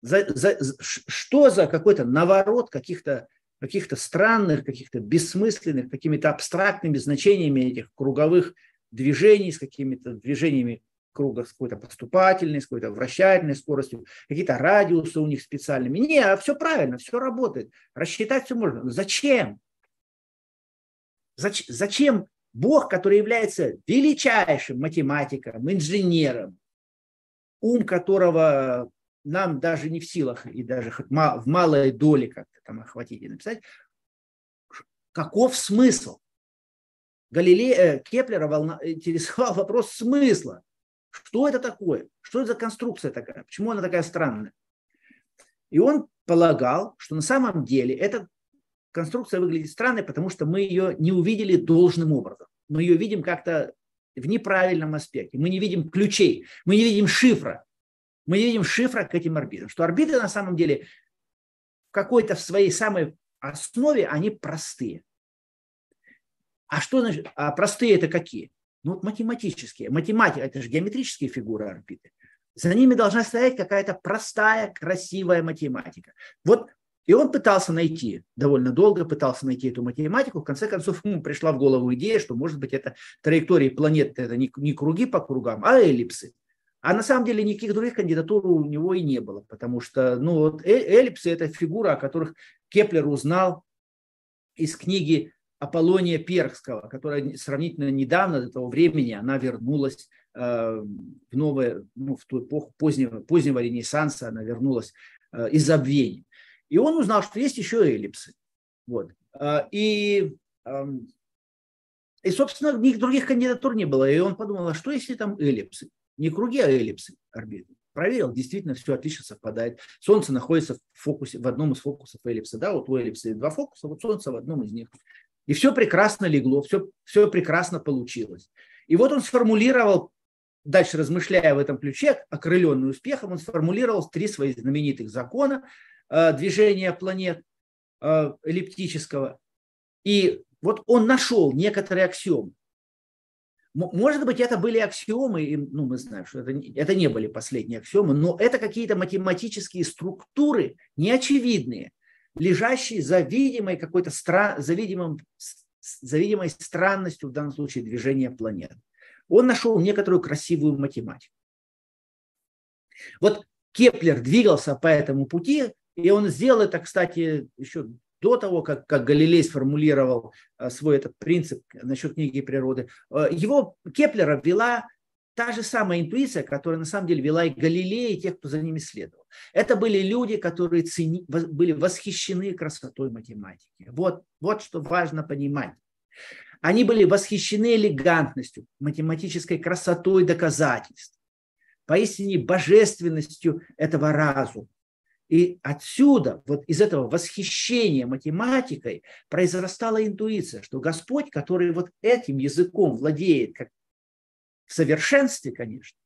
За, за, что за какой-то наворот каких-то каких-то странных, каких-то бессмысленных, какими-то абстрактными значениями этих круговых движений, с какими-то движениями круга с какой-то поступательной, с какой-то вращательной скоростью, какие-то радиусы у них специальными. Не, а все правильно, все работает. Рассчитать все можно. Но зачем? Зач, зачем Бог, который является величайшим математиком, инженером, ум которого нам даже не в силах и даже в малой доле как-то там охватить и написать, каков смысл? Галилея, э, Кеплера волна, интересовал вопрос смысла. Что это такое? Что это за конструкция такая? Почему она такая странная? И он полагал, что на самом деле эта конструкция выглядит странной, потому что мы ее не увидели должным образом. Мы ее видим как-то в неправильном аспекте. Мы не видим ключей, мы не видим шифра. Мы не видим шифра к этим орбитам. Что орбиты на самом деле в какой-то в своей самой основе они простые. А что значит? А простые это какие? Ну, вот математические. Математика – это же геометрические фигуры орбиты. За ними должна стоять какая-то простая, красивая математика. Вот и он пытался найти, довольно долго пытался найти эту математику. В конце концов, ему пришла в голову идея, что, может быть, это траектории планет, это не, не круги по кругам, а эллипсы. А на самом деле никаких других кандидатур у него и не было, потому что ну, вот э, эллипсы – это фигура, о которых Кеплер узнал из книги Аполлония Пергского, которая сравнительно недавно, до того времени, она вернулась э, в новое, ну, в ту эпоху позднего, позднего Ренессанса, она вернулась э, из забвения. И он узнал, что есть еще эллипсы. Вот. Э, и, э, и, собственно, никаких других кандидатур не было. И он подумал, а что если там эллипсы? Не круги, а эллипсы орбиты. Проверил, действительно, все отлично совпадает. Солнце находится в фокусе, в одном из фокусов эллипса. Да, вот у эллипса два фокуса, вот Солнце в одном из них. И все прекрасно легло, все, все прекрасно получилось. И вот он сформулировал, дальше размышляя в этом ключе, окрыленный успехом, он сформулировал три своих знаменитых закона э, движения планет э, эллиптического. И вот он нашел некоторые аксиомы. Может быть, это были аксиомы, и, ну, мы знаем, что это, это не были последние аксиомы, но это какие-то математические структуры неочевидные, лежащие за видимой какой-то стра... за, видимым... за видимой странностью, в данном случае, движения планет. Он нашел некоторую красивую математику. Вот Кеплер двигался по этому пути, и он сделал это, кстати, еще до того, как, как Галилей сформулировал э, свой этот принцип насчет книги природы, э, его Кеплера вела та же самая интуиция, которая на самом деле вела и Галилея, и тех, кто за ними следовал. Это были люди, которые цени, были восхищены красотой математики. Вот, вот что важно понимать. Они были восхищены элегантностью, математической красотой доказательств, поистине божественностью этого разума. И отсюда, вот из этого восхищения математикой, произрастала интуиция, что Господь, который вот этим языком владеет, как в совершенстве, конечно,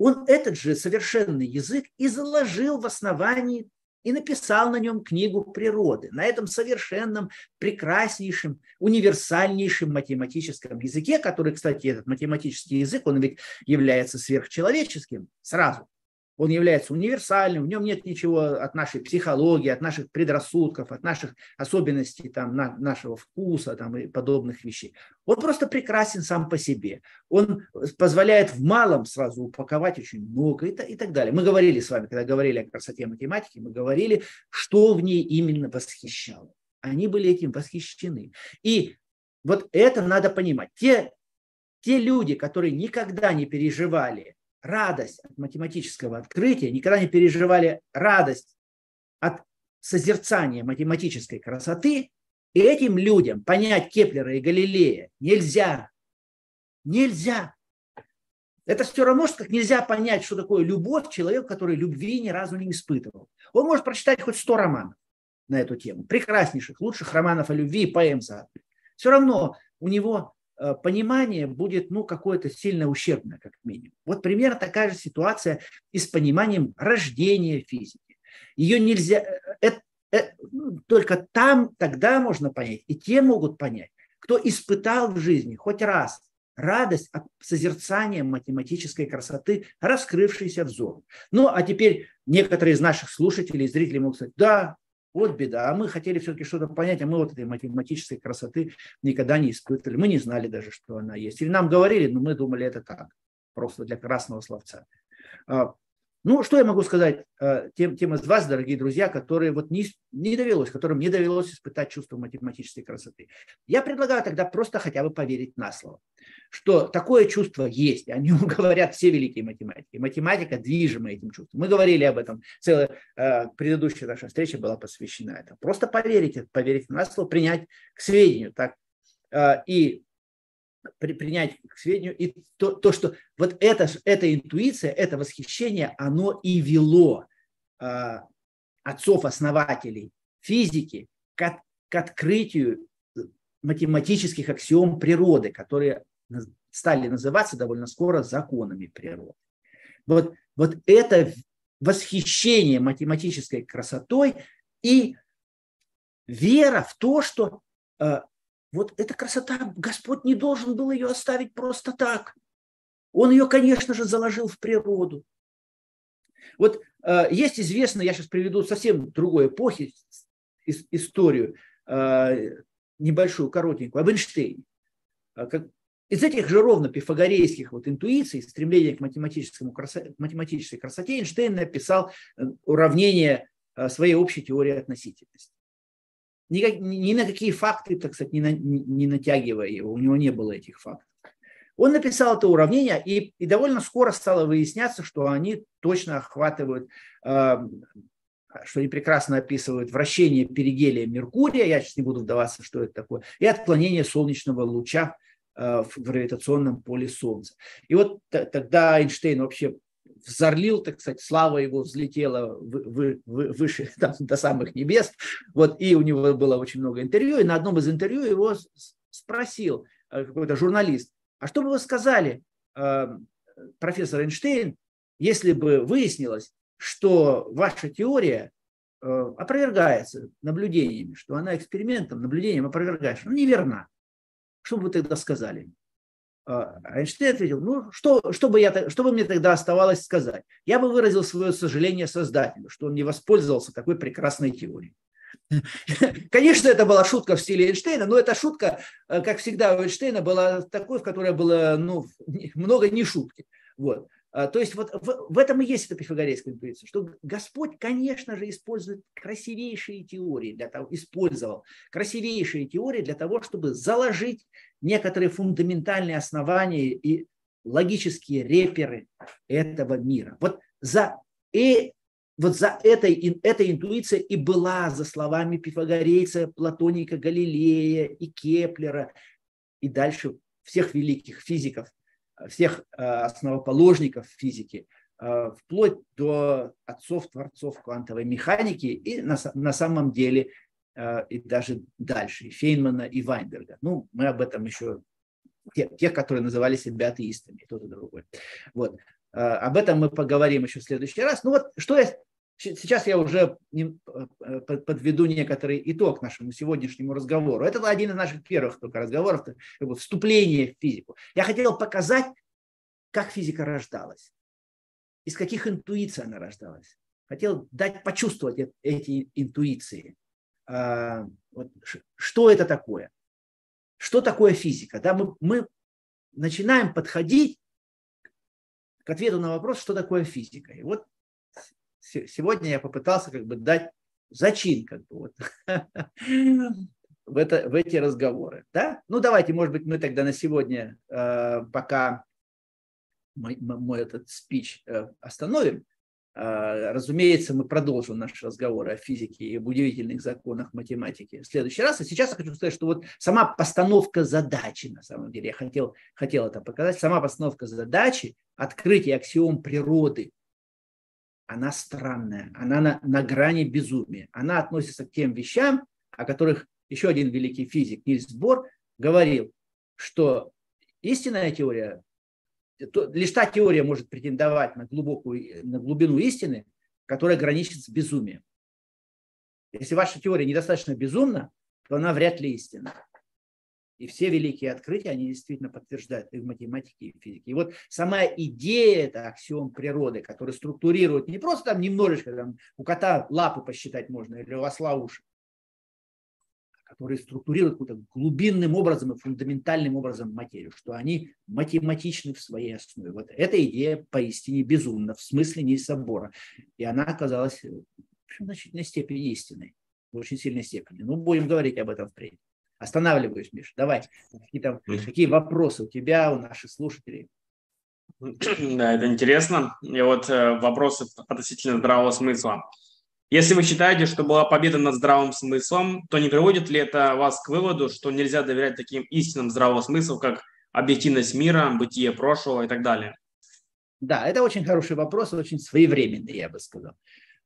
он этот же совершенный язык и заложил в основании и написал на нем книгу природы, на этом совершенном, прекраснейшем, универсальнейшем математическом языке, который, кстати, этот математический язык, он ведь является сверхчеловеческим сразу – он является универсальным, в нем нет ничего от нашей психологии, от наших предрассудков, от наших особенностей там, на, нашего вкуса там, и подобных вещей. Он просто прекрасен сам по себе. Он позволяет в малом сразу упаковать очень много и, и так далее. Мы говорили с вами, когда говорили о красоте математики, мы говорили, что в ней именно восхищало. Они были этим восхищены. И вот это надо понимать. Те, те люди, которые никогда не переживали радость от математического открытия, никогда не переживали радость от созерцания математической красоты, и этим людям понять Кеплера и Галилея нельзя. Нельзя. Это все равно, что как нельзя понять, что такое любовь человек, который любви ни разу не испытывал. Он может прочитать хоть сто романов на эту тему, прекраснейших, лучших романов о любви и поэм за. Все равно у него понимание будет ну, какое-то сильно ущербное, как минимум. Вот примерно такая же ситуация и с пониманием рождения физики. Ее нельзя... Это, это, ну, только там тогда можно понять, и те могут понять, кто испытал в жизни хоть раз радость от созерцания математической красоты, раскрывшейся взору. Ну, а теперь некоторые из наших слушателей, зрителей могут сказать, да, вот беда. А мы хотели все-таки что-то понять, а мы вот этой математической красоты никогда не испытывали. Мы не знали даже, что она есть. Или нам говорили, но мы думали, это так, просто для красного словца. Ну, что я могу сказать э, тем, тем из вас, дорогие друзья, которые вот не, не довелось, которым не довелось испытать чувство математической красоты. Я предлагаю тогда просто хотя бы поверить на слово, что такое чувство есть. О нем говорят все великие математики. Математика движима этим чувством. Мы говорили об этом. Целая э, предыдущая наша встреча была посвящена этому. Просто поверить, поверить на слово, принять к сведению. Так, э, и при, принять к сведению, и то, то что вот это, эта интуиция, это восхищение, оно и вело э, отцов-основателей физики к, к открытию математических аксиом природы, которые стали называться довольно скоро законами природы. Вот, вот это восхищение математической красотой и вера в то, что э, вот эта красота, Господь не должен был ее оставить просто так. Он ее, конечно же, заложил в природу. Вот э, есть известно, я сейчас приведу совсем другой эпохи историю, э, небольшую, коротенькую, об Эйнштейне. Э, как, из этих же ровно пифагорейских вот интуиций, стремления к математическому красоте, математической красоте, Эйнштейн написал э, уравнение э, своей общей теории относительности. Никак, ни на какие факты, так сказать, не, на, не натягивая его, у него не было этих фактов. Он написал это уравнение, и, и довольно скоро стало выясняться, что они точно охватывают, э, что они прекрасно описывают вращение перигелия Меркурия, я сейчас не буду вдаваться, что это такое, и отклонение солнечного луча Э, в гравитационном поле Солнца. И вот тогда Эйнштейн вообще взорлил, так сказать, слава его взлетела вы, вы, выше там, до самых небес. Вот, и у него было очень много интервью, и на одном из интервью его спросил э, какой-то журналист, а что бы вы сказали, э, профессор Эйнштейн, если бы выяснилось, что ваша теория опровергается наблюдениями, что она экспериментом, наблюдением опровергается, ну, неверна. Что бы вы тогда сказали? А, Эйнштейн ответил, ну, что, что, бы я, что бы мне тогда оставалось сказать? Я бы выразил свое сожаление создателю, что он не воспользовался такой прекрасной теорией. Конечно, это была шутка в стиле Эйнштейна, но эта шутка, э, как всегда у Эйнштейна, была такой, в которой было ну, много не шутки. Вот. А, то есть вот в, в этом и есть эта пифагорейская интуиция, что Господь, конечно же, использует красивейшие теории для того, использовал красивейшие теории для того, чтобы заложить некоторые фундаментальные основания и логические реперы этого мира. Вот за, и, вот за этой, этой интуицией и была, за словами пифагорейца, Платоника Галилея и Кеплера, и дальше всех великих физиков всех э, основоположников физики, э, вплоть до отцов-творцов квантовой механики и на, на самом деле э, и даже дальше, и Фейнмана, и Вайнберга. Ну, мы об этом еще, те, тех, которые называли себя атеистами, тот и другой. Вот. Об этом мы поговорим еще в следующий раз. Ну вот, что я Сейчас я уже э, подведу некоторый итог нашему сегодняшнему разговору. Это один из наших первых только разговоров, вступление в физику. Я хотел показать, как физика рождалась, из каких интуиций она рождалась. Хотел дать почувствовать эти интуиции. А, вот, что это такое? Что такое физика? Да, мы, мы начинаем подходить к ответу на вопрос, что такое физика. И вот сегодня я попытался как бы дать зачин как бы вот в, это, в эти разговоры. Да? Ну, давайте, может быть, мы тогда на сегодня э, пока мой, мой этот спич э, остановим. Э, разумеется, мы продолжим наш разговор о физике и об удивительных законах математики в следующий раз. А сейчас я хочу сказать, что вот сама постановка задачи, на самом деле, я хотел, хотел это показать, сама постановка задачи, открытие аксиом природы она странная, она на, на грани безумия. Она относится к тем вещам, о которых еще один великий физик Нильс Бор говорил, что истинная теория, то, лишь та теория может претендовать на, глубокую, на глубину истины, которая граничит с безумием. Если ваша теория недостаточно безумна, то она вряд ли истинна. И все великие открытия, они действительно подтверждают и в математике, и в физике. И вот сама идея, это аксиом природы, который структурирует не просто там немножечко, там, у кота лапы посчитать можно, или у осла уши, который структурирует каким-то глубинным образом и фундаментальным образом материю, что они математичны в своей основе. Вот эта идея поистине безумна, в смысле не собора. И она оказалась в значительной степени истинной, в очень сильной степени. Ну, будем говорить об этом впредь. Останавливаюсь, Миша. Давай. Какие, там, какие вопросы у тебя, у наших слушателей? Да, это интересно. И вот э, вопросы относительно здравого смысла. Если вы считаете, что была победа над здравым смыслом, то не приводит ли это вас к выводу, что нельзя доверять таким истинным здравого смысла, как объективность мира, бытие прошлого и так далее? Да, это очень хороший вопрос, очень своевременный, я бы сказал.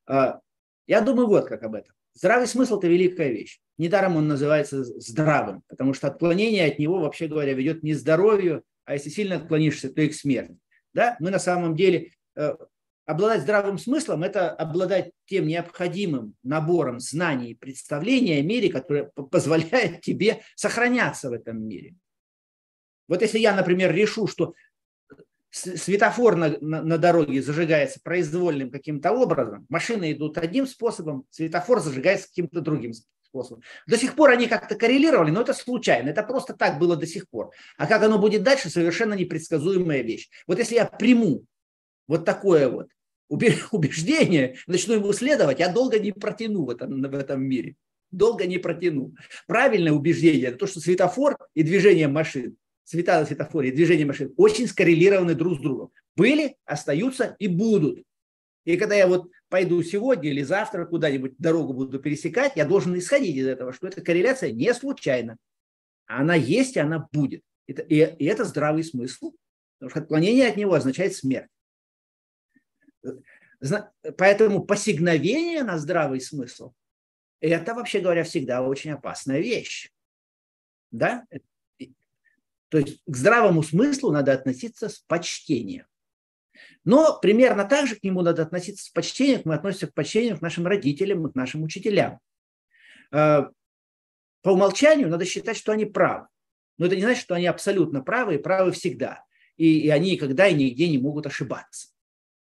А, я думаю вот как об этом. Здравый смысл – это великая вещь. Недаром он называется здравым, потому что отклонение от него, вообще говоря, ведет не к здоровью, а если сильно отклонишься, то и к смерти. Да? Мы на самом деле э, обладать здравым смыслом – это обладать тем необходимым набором знаний и представлений о мире, которое позволяет тебе сохраняться в этом мире. Вот если я, например, решу, что светофор на, на, на дороге зажигается произвольным каким-то образом, машины идут одним способом, светофор зажигается каким-то другим способом. До сих пор они как-то коррелировали, но это случайно, это просто так было до сих пор. А как оно будет дальше, совершенно непредсказуемая вещь. Вот если я приму вот такое вот убеждение, начну ему следовать, я долго не протяну в этом, в этом мире. Долго не протяну. Правильное убеждение – это то, что светофор и движение машин, цвета на светофоре и движение машин очень скоррелированы друг с другом. Были, остаются и будут. И когда я вот пойду сегодня или завтра куда-нибудь дорогу буду пересекать, я должен исходить из этого, что эта корреляция не случайна. Она есть, и она будет. И это здравый смысл. Потому что отклонение от него означает смерть. Поэтому посигновение на здравый смысл – это, вообще говоря, всегда очень опасная вещь. Да? То есть к здравому смыслу надо относиться с почтением. Но примерно так же к нему надо относиться с почтением, мы относимся к почтению к нашим родителям, к нашим учителям. Э, по умолчанию надо считать, что они правы. Но это не значит, что они абсолютно правы и правы всегда. И, и они никогда и нигде не могут ошибаться.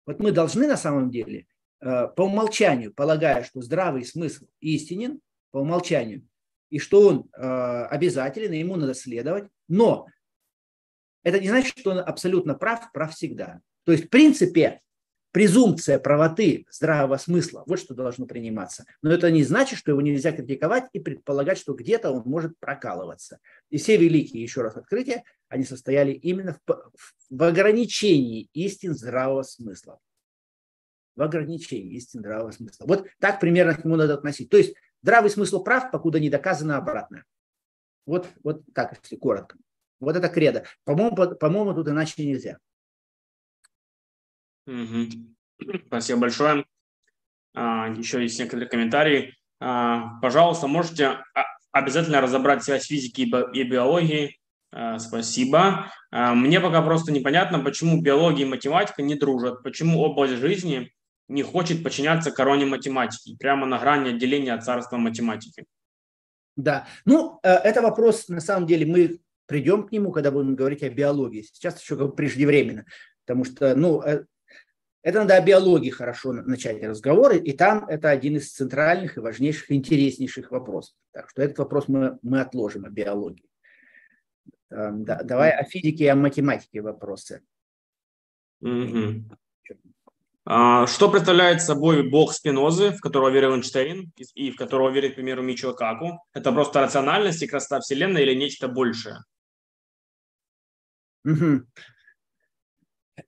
Вот мы должны на самом деле э, по умолчанию, полагая, что здравый смысл истинен, по умолчанию, и что он э, обязателен, и ему надо следовать, но это не значит, что он абсолютно прав, прав всегда. То есть, в принципе, презумпция правоты здравого смысла, вот что должно приниматься. Но это не значит, что его нельзя критиковать и предполагать, что где-то он может прокалываться. И все великие, еще раз, открытия, они состояли именно в, в ограничении истин здравого смысла. В ограничении истин здравого смысла. Вот так примерно к нему надо относиться. То есть здравый смысл прав, покуда не доказано обратное. Вот, вот так, если коротко. Вот это кредо. По-моему, по- по-моему, тут иначе нельзя. Спасибо большое. А, еще есть некоторые комментарии. А, пожалуйста, можете обязательно разобрать связь физики и биологии. А, спасибо. Мне пока просто непонятно, почему биология и математика не дружат, почему область жизни не хочет подчиняться короне математики, прямо на грани отделения от царства математики. Да, ну, э, это вопрос, на самом деле, мы придем к нему, когда будем говорить о биологии. Сейчас еще как преждевременно, потому что, ну, э, это надо о биологии хорошо начать разговоры, и там это один из центральных и важнейших, интереснейших вопросов. Так что этот вопрос мы, мы отложим о биологии. Эм, да, давай о физике и о математике вопросы. Угу. Что представляет собой бог Спинозы, в которого верил Эйнштейн и в которого верит, к примеру, Мичио Каку? Это просто рациональность и красота Вселенной или нечто большее? Угу.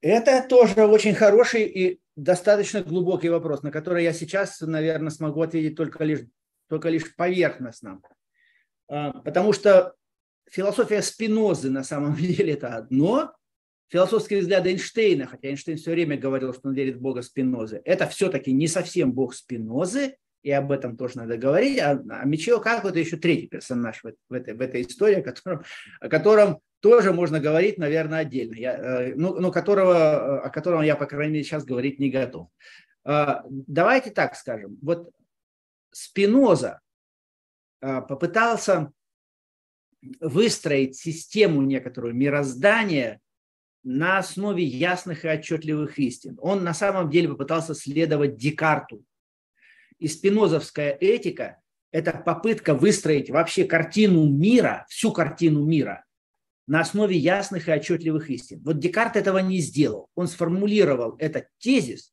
Это тоже очень хороший и достаточно глубокий вопрос, на который я сейчас, наверное, смогу ответить только лишь, только лишь поверхностно. А, потому что философия Спинозы на самом деле это одно, философские взгляды Эйнштейна, хотя Эйнштейн все время говорил, что он верит в Бога Спинозы, это все-таки не совсем Бог Спинозы, и об этом тоже надо говорить. А, а Мичио Каку это еще третий персонаж в, в, этой, в этой истории, о котором, о котором тоже можно говорить, наверное, отдельно, я, э, ну, ну, которого, о котором я, по крайней мере, сейчас говорить не готов. А, давайте так скажем. Вот Спиноза попытался выстроить систему некоторую мироздания на основе ясных и отчетливых истин. Он на самом деле попытался следовать Декарту. И спинозовская этика – это попытка выстроить вообще картину мира, всю картину мира на основе ясных и отчетливых истин. Вот Декарт этого не сделал. Он сформулировал этот тезис,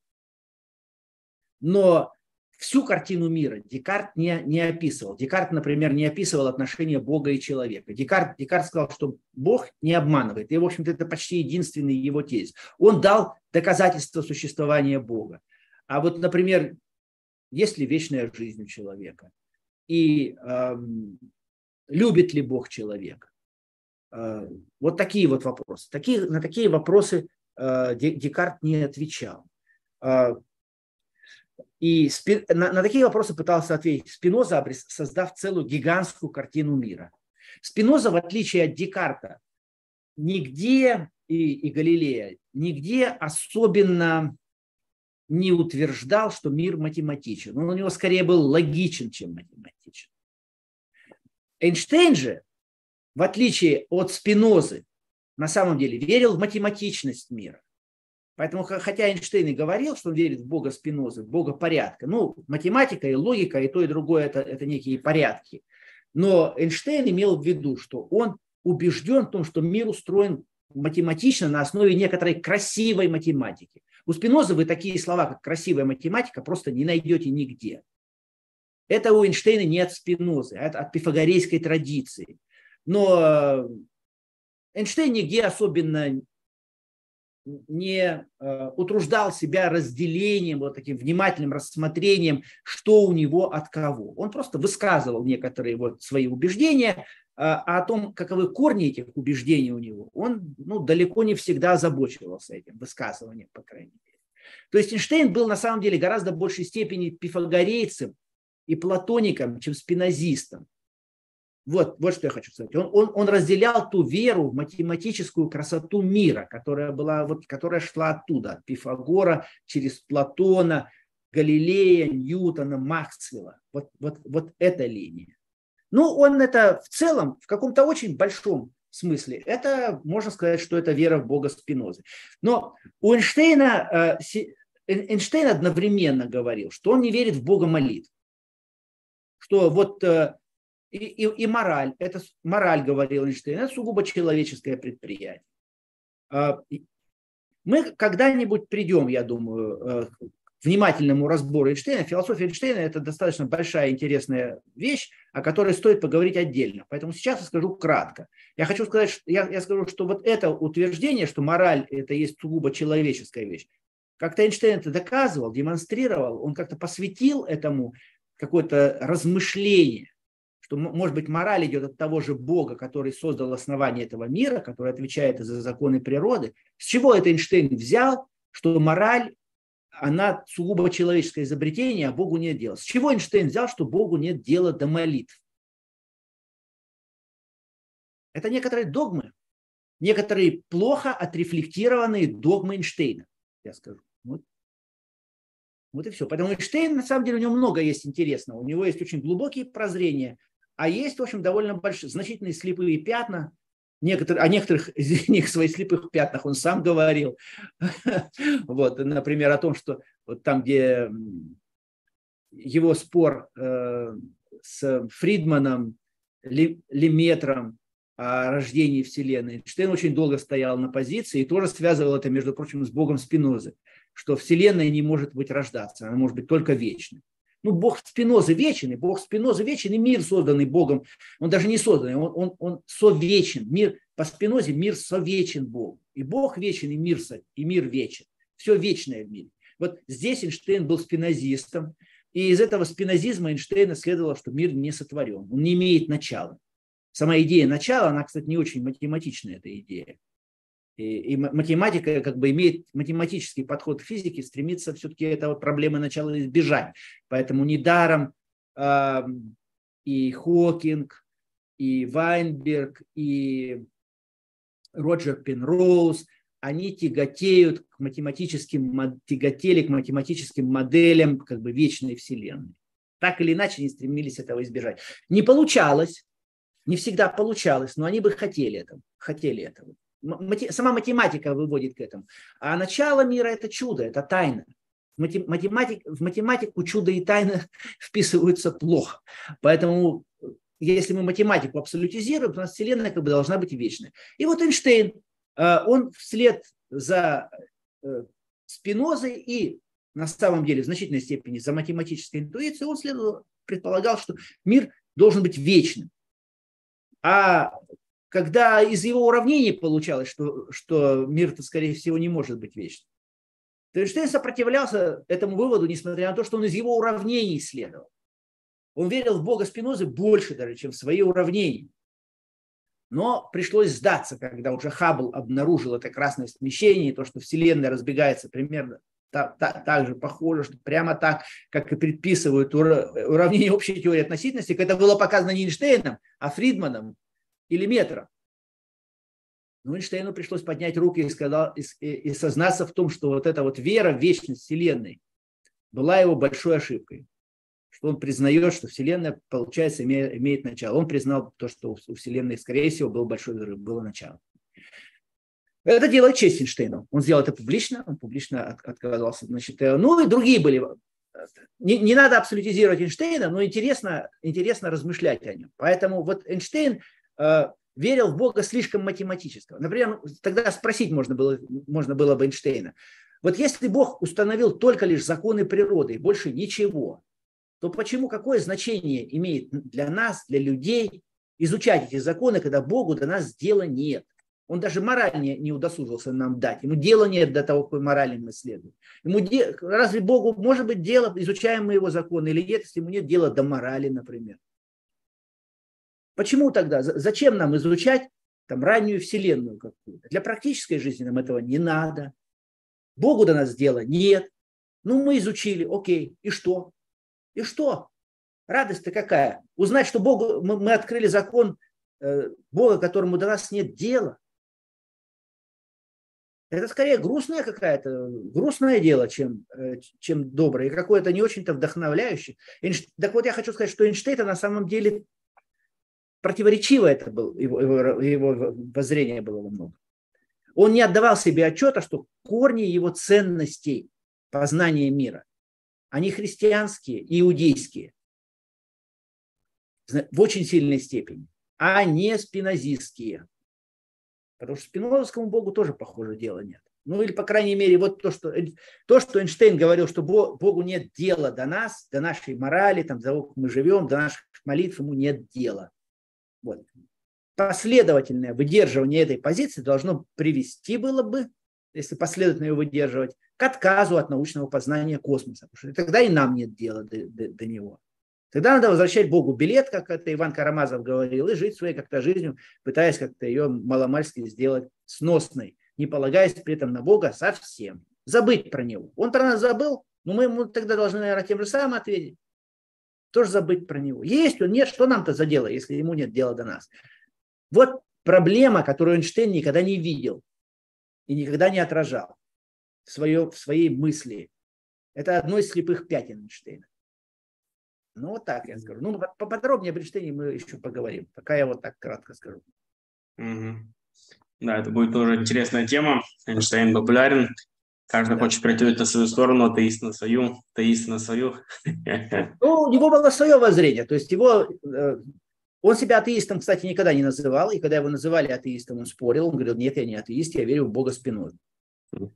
но всю картину мира Декарт не, не описывал. Декарт, например, не описывал отношения Бога и человека. Декарт, Декарт сказал, что Бог не обманывает. И, в общем-то, это почти единственный его тезис. Он дал доказательство существования Бога. А вот, например, есть ли вечная жизнь у человека? И эм, любит ли Бог человека? Э, вот такие вот вопросы. Такие, на такие вопросы э, Декарт не отвечал. Э, и на, на такие вопросы пытался ответить Спиноза, создав целую гигантскую картину мира. Спиноза, в отличие от Декарта, нигде и, и Галилея, нигде особенно не утверждал, что мир математичен. Он у него скорее был логичен, чем математичен. Эйнштейн же, в отличие от Спинозы, на самом деле верил в математичность мира. Поэтому, хотя Эйнштейн и говорил, что он верит в Бога Спинозы, в Бога порядка, ну, математика и логика, и то, и другое это, это некие порядки. Но Эйнштейн имел в виду, что он убежден в том, что мир устроен математично на основе некоторой красивой математики. У Спиноза вы такие слова, как красивая математика, просто не найдете нигде. Это у Эйнштейна не от Спинозы, а от пифагорейской традиции. Но э, Эйнштейн нигде особенно не э, утруждал себя разделением, вот таким внимательным рассмотрением, что у него от кого. Он просто высказывал некоторые вот свои убеждения, э, а о том, каковы корни этих убеждений у него, он ну, далеко не всегда озабочивался этим высказыванием, по крайней мере. То есть Эйнштейн был на самом деле гораздо большей степени пифагорейцем и платоником, чем спинозистом. Вот, вот что я хочу сказать. Он, он, он разделял ту веру в математическую красоту мира, которая, была, вот, которая шла оттуда, от Пифагора, через Платона, Галилея, Ньютона, Максвелла. Вот, вот, вот эта линия. Ну, он это в целом, в каком-то очень большом смысле, это, можно сказать, что это вера в Бога Спинозы. Но у Эйнштейна, э, Эйнштейн одновременно говорил, что он не верит в Бога молитв. Что вот э, и, и, и мораль, это мораль, говорил Эйнштейн, это сугубо человеческое предприятие. А, мы когда-нибудь придем, я думаю, э, к внимательному разбору Эйнштейна. Философия Эйнштейна – это достаточно большая интересная вещь, о которой стоит поговорить отдельно. Поэтому сейчас я скажу кратко. Я хочу сказать, что я, я скажу, что вот это утверждение, что мораль – это есть сугубо человеческая вещь, как-то Эйнштейн это доказывал, демонстрировал, он как-то посвятил этому какое-то размышление что, может быть, мораль идет от того же Бога, который создал основание этого мира, который отвечает за законы природы. С чего это Эйнштейн взял, что мораль, она сугубо человеческое изобретение, а Богу нет дела? С чего Эйнштейн взял, что Богу нет дела до молитв? Это некоторые догмы, некоторые плохо отрефлектированные догмы Эйнштейна, я скажу. Вот. Вот и все. Поэтому Эйнштейн, на самом деле, у него много есть интересного. У него есть очень глубокие прозрения, а есть, в общем, довольно большие, значительные слепые пятна. Некоторые, о некоторых из них своих слепых пятнах он сам говорил. Вот, например, о том, что вот там, где его спор э, с Фридманом, Леметром о рождении Вселенной. Штейн очень долго стоял на позиции и тоже связывал это, между прочим, с Богом Спинозы, что Вселенная не может быть рождаться, она может быть только вечной. Ну, Бог Спинозы вечен, и Бог Спинозы вечен, и мир, созданный Богом, он даже не созданный, он, он, он совечен. Мир, по Спинозе мир совечен Богу. И Бог вечен, и мир, и мир вечен. Все вечное в мире. Вот здесь Эйнштейн был спинозистом, и из этого спинозизма Эйнштейна следовало, что мир не сотворен, он не имеет начала. Сама идея начала, она, кстати, не очень математичная, эта идея. И, и математика как бы имеет математический подход к физике, стремится все-таки этого проблемы начала избежать. Поэтому недаром э, и Хокинг, и Вайнберг, и Роджер Пенроуз, они тяготеют к математическим, тяготели к математическим моделям как бы вечной Вселенной. Так или иначе, они стремились этого избежать. Не получалось, не всегда получалось, но они бы хотели этого. Хотели этого сама математика выводит к этому. А начало мира – это чудо, это тайна. Математик, в математику чудо и тайна вписываются плохо. Поэтому если мы математику абсолютизируем, то у нас Вселенная как бы должна быть вечной. И вот Эйнштейн, э, он вслед за э, Спинозой и на самом деле в значительной степени за математической интуицией, он следовал, предполагал, что мир должен быть вечным. А когда из его уравнений получалось, что, что мир-то, скорее всего, не может быть вечным. То есть Эйнштейн сопротивлялся этому выводу, несмотря на то, что он из его уравнений исследовал. Он верил в Бога Спинозы больше даже, чем в свои уравнения. Но пришлось сдаться, когда уже Хаббл обнаружил это красное смещение, то, что Вселенная разбегается примерно так, так, так же похоже, что прямо так, как и предписывают уравнение общей теории относительности, это было показано не Эйнштейном, а Фридманом или метра. Но Эйнштейну пришлось поднять руки и, сказал, и, и сознаться в том, что вот эта вот вера в вечность Вселенной была его большой ошибкой. Что он признает, что Вселенная, получается, имеет, имеет начало. Он признал то, что у Вселенной, скорее всего, был большой взрыв, было начало. Это делает честь Эйнштейну. Он сделал это публично, он публично отказался. Значит, э, ну и другие были. Не, не надо абсолютизировать Эйнштейна, но интересно, интересно размышлять о нем. Поэтому вот Эйнштейн верил в Бога слишком математического. Например, тогда спросить можно было, можно было бы Эйнштейна. Вот если Бог установил только лишь законы природы больше ничего, то почему, какое значение имеет для нас, для людей, изучать эти законы, когда Богу до нас дела нет? Он даже мораль не, не удосужился нам дать. Ему дела нет до того, какой морали мы следуем. Ему де... Разве Богу может быть дело, изучаем мы его законы или нет, если ему нет дела до морали, например? Почему тогда? Зачем нам изучать там, раннюю вселенную какую-то? Для практической жизни нам этого не надо. Богу до нас дела нет. Ну, мы изучили, окей, и что? И что? Радость-то какая? Узнать, что Богу, мы, мы открыли закон э, Бога, которому до нас нет дела. Это скорее грустное какая-то, грустное дело, чем, э, чем доброе, и какое-то не очень-то вдохновляющее. Так вот я хочу сказать, что Эйнштейн на самом деле противоречиво это было, его, его, его воззрение было во многом. Он не отдавал себе отчета, что корни его ценностей познания мира, они христианские, иудейские, в очень сильной степени, а не спинозистские. Потому что спинозовскому Богу тоже, похоже, дела нет. Ну или, по крайней мере, вот то, что, то, что Эйнштейн говорил, что Богу нет дела до нас, до нашей морали, там, до того, как мы живем, до наших молитв, ему нет дела. Вот. Последовательное выдерживание этой позиции должно привести было бы, если последовательно ее выдерживать, к отказу от научного познания космоса. Потому что тогда и нам нет дела до, до, до него. Тогда надо возвращать Богу билет, как это Иван Карамазов говорил, и жить своей как-то жизнью, пытаясь как-то ее маломальски сделать сносной, не полагаясь при этом на Бога совсем. Забыть про него. Он про нас забыл, но мы ему тогда должны, наверное, тем же самым ответить. Тоже забыть про него. Есть он, нет, что нам-то за дело, если ему нет дела до нас? Вот проблема, которую Эйнштейн никогда не видел и никогда не отражал в, свое, в своей мысли. Это одно из слепых пятен Эйнштейна. Ну, вот так я скажу. Ну, поподробнее об Эйнштейне мы еще поговорим. Пока я вот так кратко скажу. Угу. Да, это будет тоже интересная тема. Эйнштейн популярен. Каждый да. хочет притянуть на свою сторону, атеист на свою, атеист на свою. Ну, у него было свое воззрение. То есть его, э, он себя атеистом, кстати, никогда не называл. И когда его называли атеистом, он спорил. Он говорил, нет, я не атеист, я верю в Бога спиной. Да,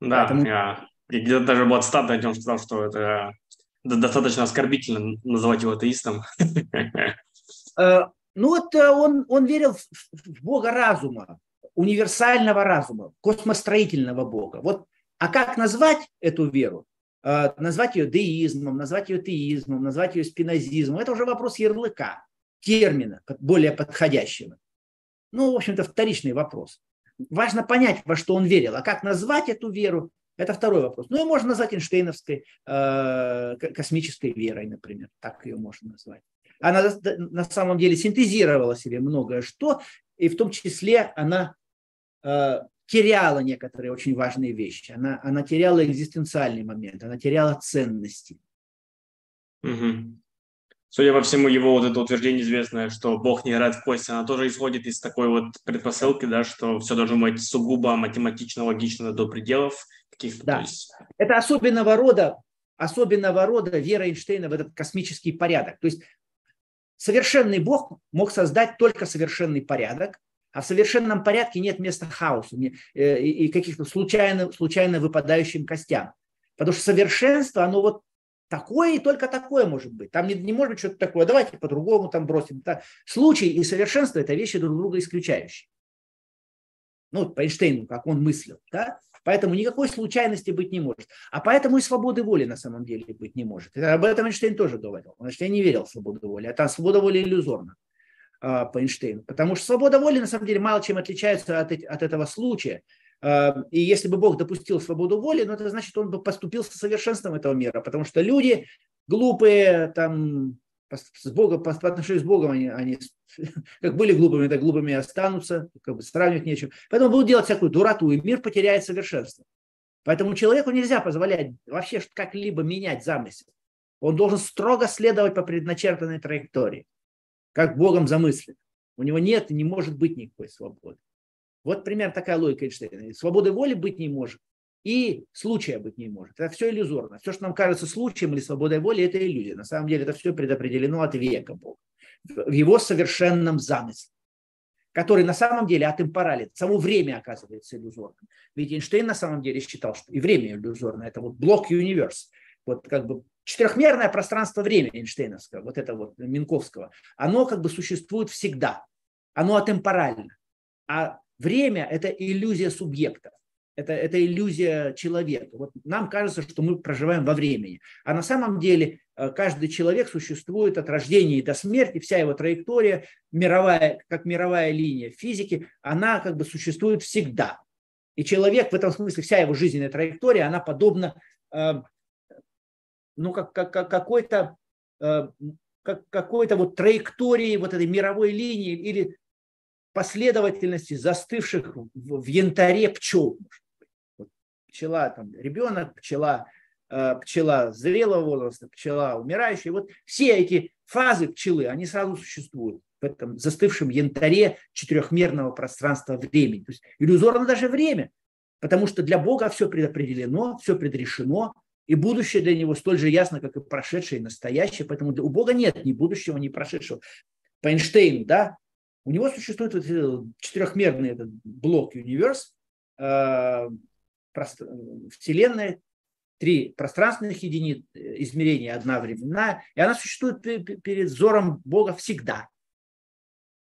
Поэтому... я где-то даже был отстатный о нем сказал, что это достаточно оскорбительно называть его атеистом. Э, ну вот э, он, он верил в Бога разума, универсального разума, космостроительного Бога. Вот, а как назвать эту веру? Э, назвать ее деизмом, назвать ее теизмом, назвать ее спинозизмом. Это уже вопрос ярлыка, термина, более подходящего. Ну, в общем-то, вторичный вопрос. Важно понять, во что он верил. А как назвать эту веру, это второй вопрос. Ну, ее можно назвать Эйнштейновской э, космической верой, например. Так ее можно назвать. Она на самом деле синтезировала себе многое что, и в том числе она теряла некоторые очень важные вещи. Она, она теряла экзистенциальный момент, она теряла ценности. Угу. Судя по всему, его вот это утверждение известное, что Бог не играет в кости, она тоже исходит из такой вот предпосылки, да, что все должно быть сугубо математично, логично до пределов каких-то. Да. есть... Это особенного рода, особенного рода вера Эйнштейна в этот космический порядок. То есть совершенный Бог мог создать только совершенный порядок, а в совершенном порядке нет места хаосу э, и каких-то случайно, случайно выпадающим костям. Потому что совершенство, оно вот Такое и только такое может быть. Там не, не может быть что-то такое. Давайте по-другому там бросим. Случай и совершенство – это вещи друг друга исключающие. Ну, по Эйнштейну, как он мыслил. Да? Поэтому никакой случайности быть не может. А поэтому и свободы воли на самом деле быть не может. Это, об этом Эйнштейн тоже говорил. Эйнштейн не верил в свободу воли. А там свобода воли иллюзорна по Эйнштейну. Потому что свобода воли на самом деле мало чем отличается от, от этого случая. Эм, и если бы Бог допустил свободу воли, ну, это значит, он бы поступил со совершенством этого мира, потому что люди глупые, там, с Богом, по, отношению с Богом они, они как были глупыми, так глупыми останутся, как бы сравнивать нечем. Поэтому будут делать всякую дуроту, и мир потеряет совершенство. Поэтому человеку нельзя позволять вообще как-либо менять замысел. Он должен строго следовать по предначертанной траектории, как Богом замыслен. У него нет и не может быть никакой свободы. Вот примерно такая логика Эйнштейна. Свободы воли быть не может. И случая быть не может. Это все иллюзорно. Все, что нам кажется случаем или свободой воли, это иллюзия. На самом деле это все предопределено от века Бога. В его совершенном замысле который на самом деле атемпорален. Само время оказывается иллюзорным. Ведь Эйнштейн на самом деле считал, что и время иллюзорно. Это вот блок универс. Вот как бы четырехмерное пространство-время Эйнштейновского, вот это вот Минковского, оно как бы существует всегда. Оно атемпорально. А время – это иллюзия субъекта. Это, это иллюзия человека. Вот нам кажется, что мы проживаем во времени. А на самом деле э, каждый человек существует от рождения до смерти, вся его траектория, мировая, как мировая линия физики, она как бы существует всегда. И человек в этом смысле, вся его жизненная траектория, она подобна э, ну, как, как, как какой-то э, как, какой-то вот траектории вот этой мировой линии или последовательности застывших в, в янтаре пчел. Вот пчела, там, ребенок, пчела, э, пчела зрелого возраста, пчела умирающая. Вот все эти фазы пчелы, они сразу существуют в этом застывшем янтаре четырехмерного пространства времени. То есть иллюзорно даже время, потому что для Бога все предопределено, все предрешено, и будущее для него столь же ясно, как и прошедшее и настоящее. Поэтому у Бога нет ни будущего, ни прошедшего. По да, у него существует вот четырехмерный этот блок универс, э, Вселенная, три пространственных единиц, э, измерения, одна временная, и она существует перед взором Бога всегда.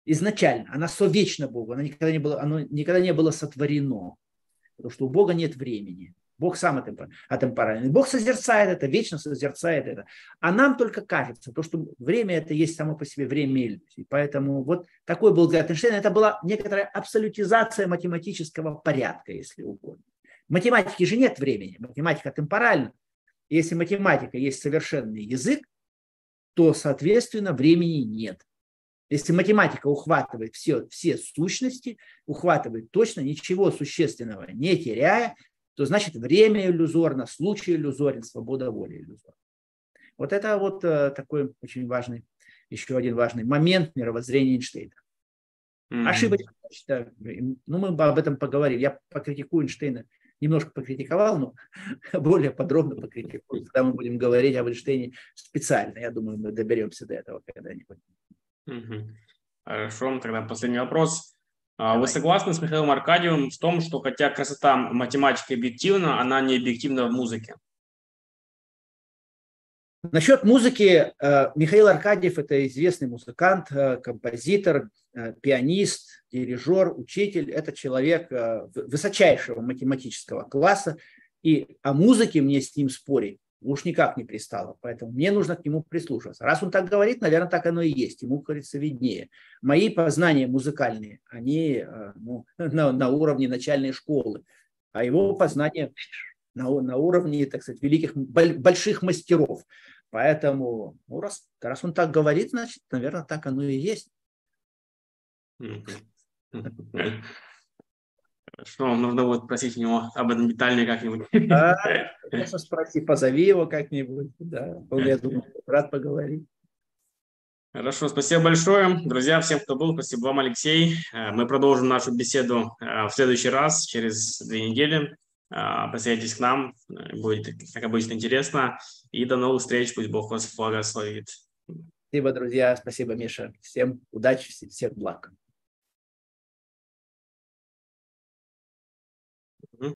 Изначально. Она совечна Богу, она никогда не было, оно никогда не было сотворено. Потому что у Бога нет времени. Бог сам атемпоральный. Бог созерцает это, вечно созерцает это. А нам только кажется, то, что время это есть само по себе время иллюзий. Поэтому вот такой был взгляд Эйнштейна. Это была некоторая абсолютизация математического порядка, если угодно. В же нет времени. Математика темпоральна. Если математика есть совершенный язык, то, соответственно, времени нет. Если математика ухватывает все, все сущности, ухватывает точно, ничего существенного не теряя, то значит время иллюзорно, случай иллюзорен, свобода воли иллюзорна. Вот это вот э, такой очень важный, еще один важный момент мировоззрения Эйнштейна. Mm-hmm. Ошибочно, считаю. Ну, мы об этом поговорим. Я покритикую Эйнштейна, немножко покритиковал, но более подробно покритикую. Когда мы будем говорить об Эйнштейне специально, я думаю, мы доберемся до этого когда-нибудь. Mm-hmm. Хорошо, тогда последний вопрос. А вы согласны с Михаилом Аркадьевым в том, что хотя красота математики объективна, она не объективна в музыке? Насчет музыки, э, Михаил Аркадьев – это известный музыкант, э, композитор, э, пианист, дирижер, учитель. Это человек высочайшего математического класса. И о музыке мне с ним спорить уж никак не пристало. Поэтому мне нужно к нему прислушиваться. Раз он так говорит, наверное, так оно и есть. Ему, кажется, виднее. Мои познания музыкальные, они э, ну, на, на уровне начальной школы. А его познания на, на уровне, так сказать, великих, больших мастеров. Поэтому, ну, раз, раз он так говорит, значит, наверное, так оно и есть. Что нужно будет спросить у него об этом детальнее как-нибудь. Да, спроси, позови его как-нибудь. Да, он, я думаю, рад поговорить. Хорошо, спасибо большое. Друзья, всем, кто был, спасибо вам, Алексей. Э, мы продолжим нашу беседу э, в следующий раз, через две недели. Э, присоединяйтесь к нам, будет, как обычно, интересно. И до новых встреч, пусть Бог вас благословит. Спасибо, друзья, спасибо, Миша. Всем удачи, всех благ.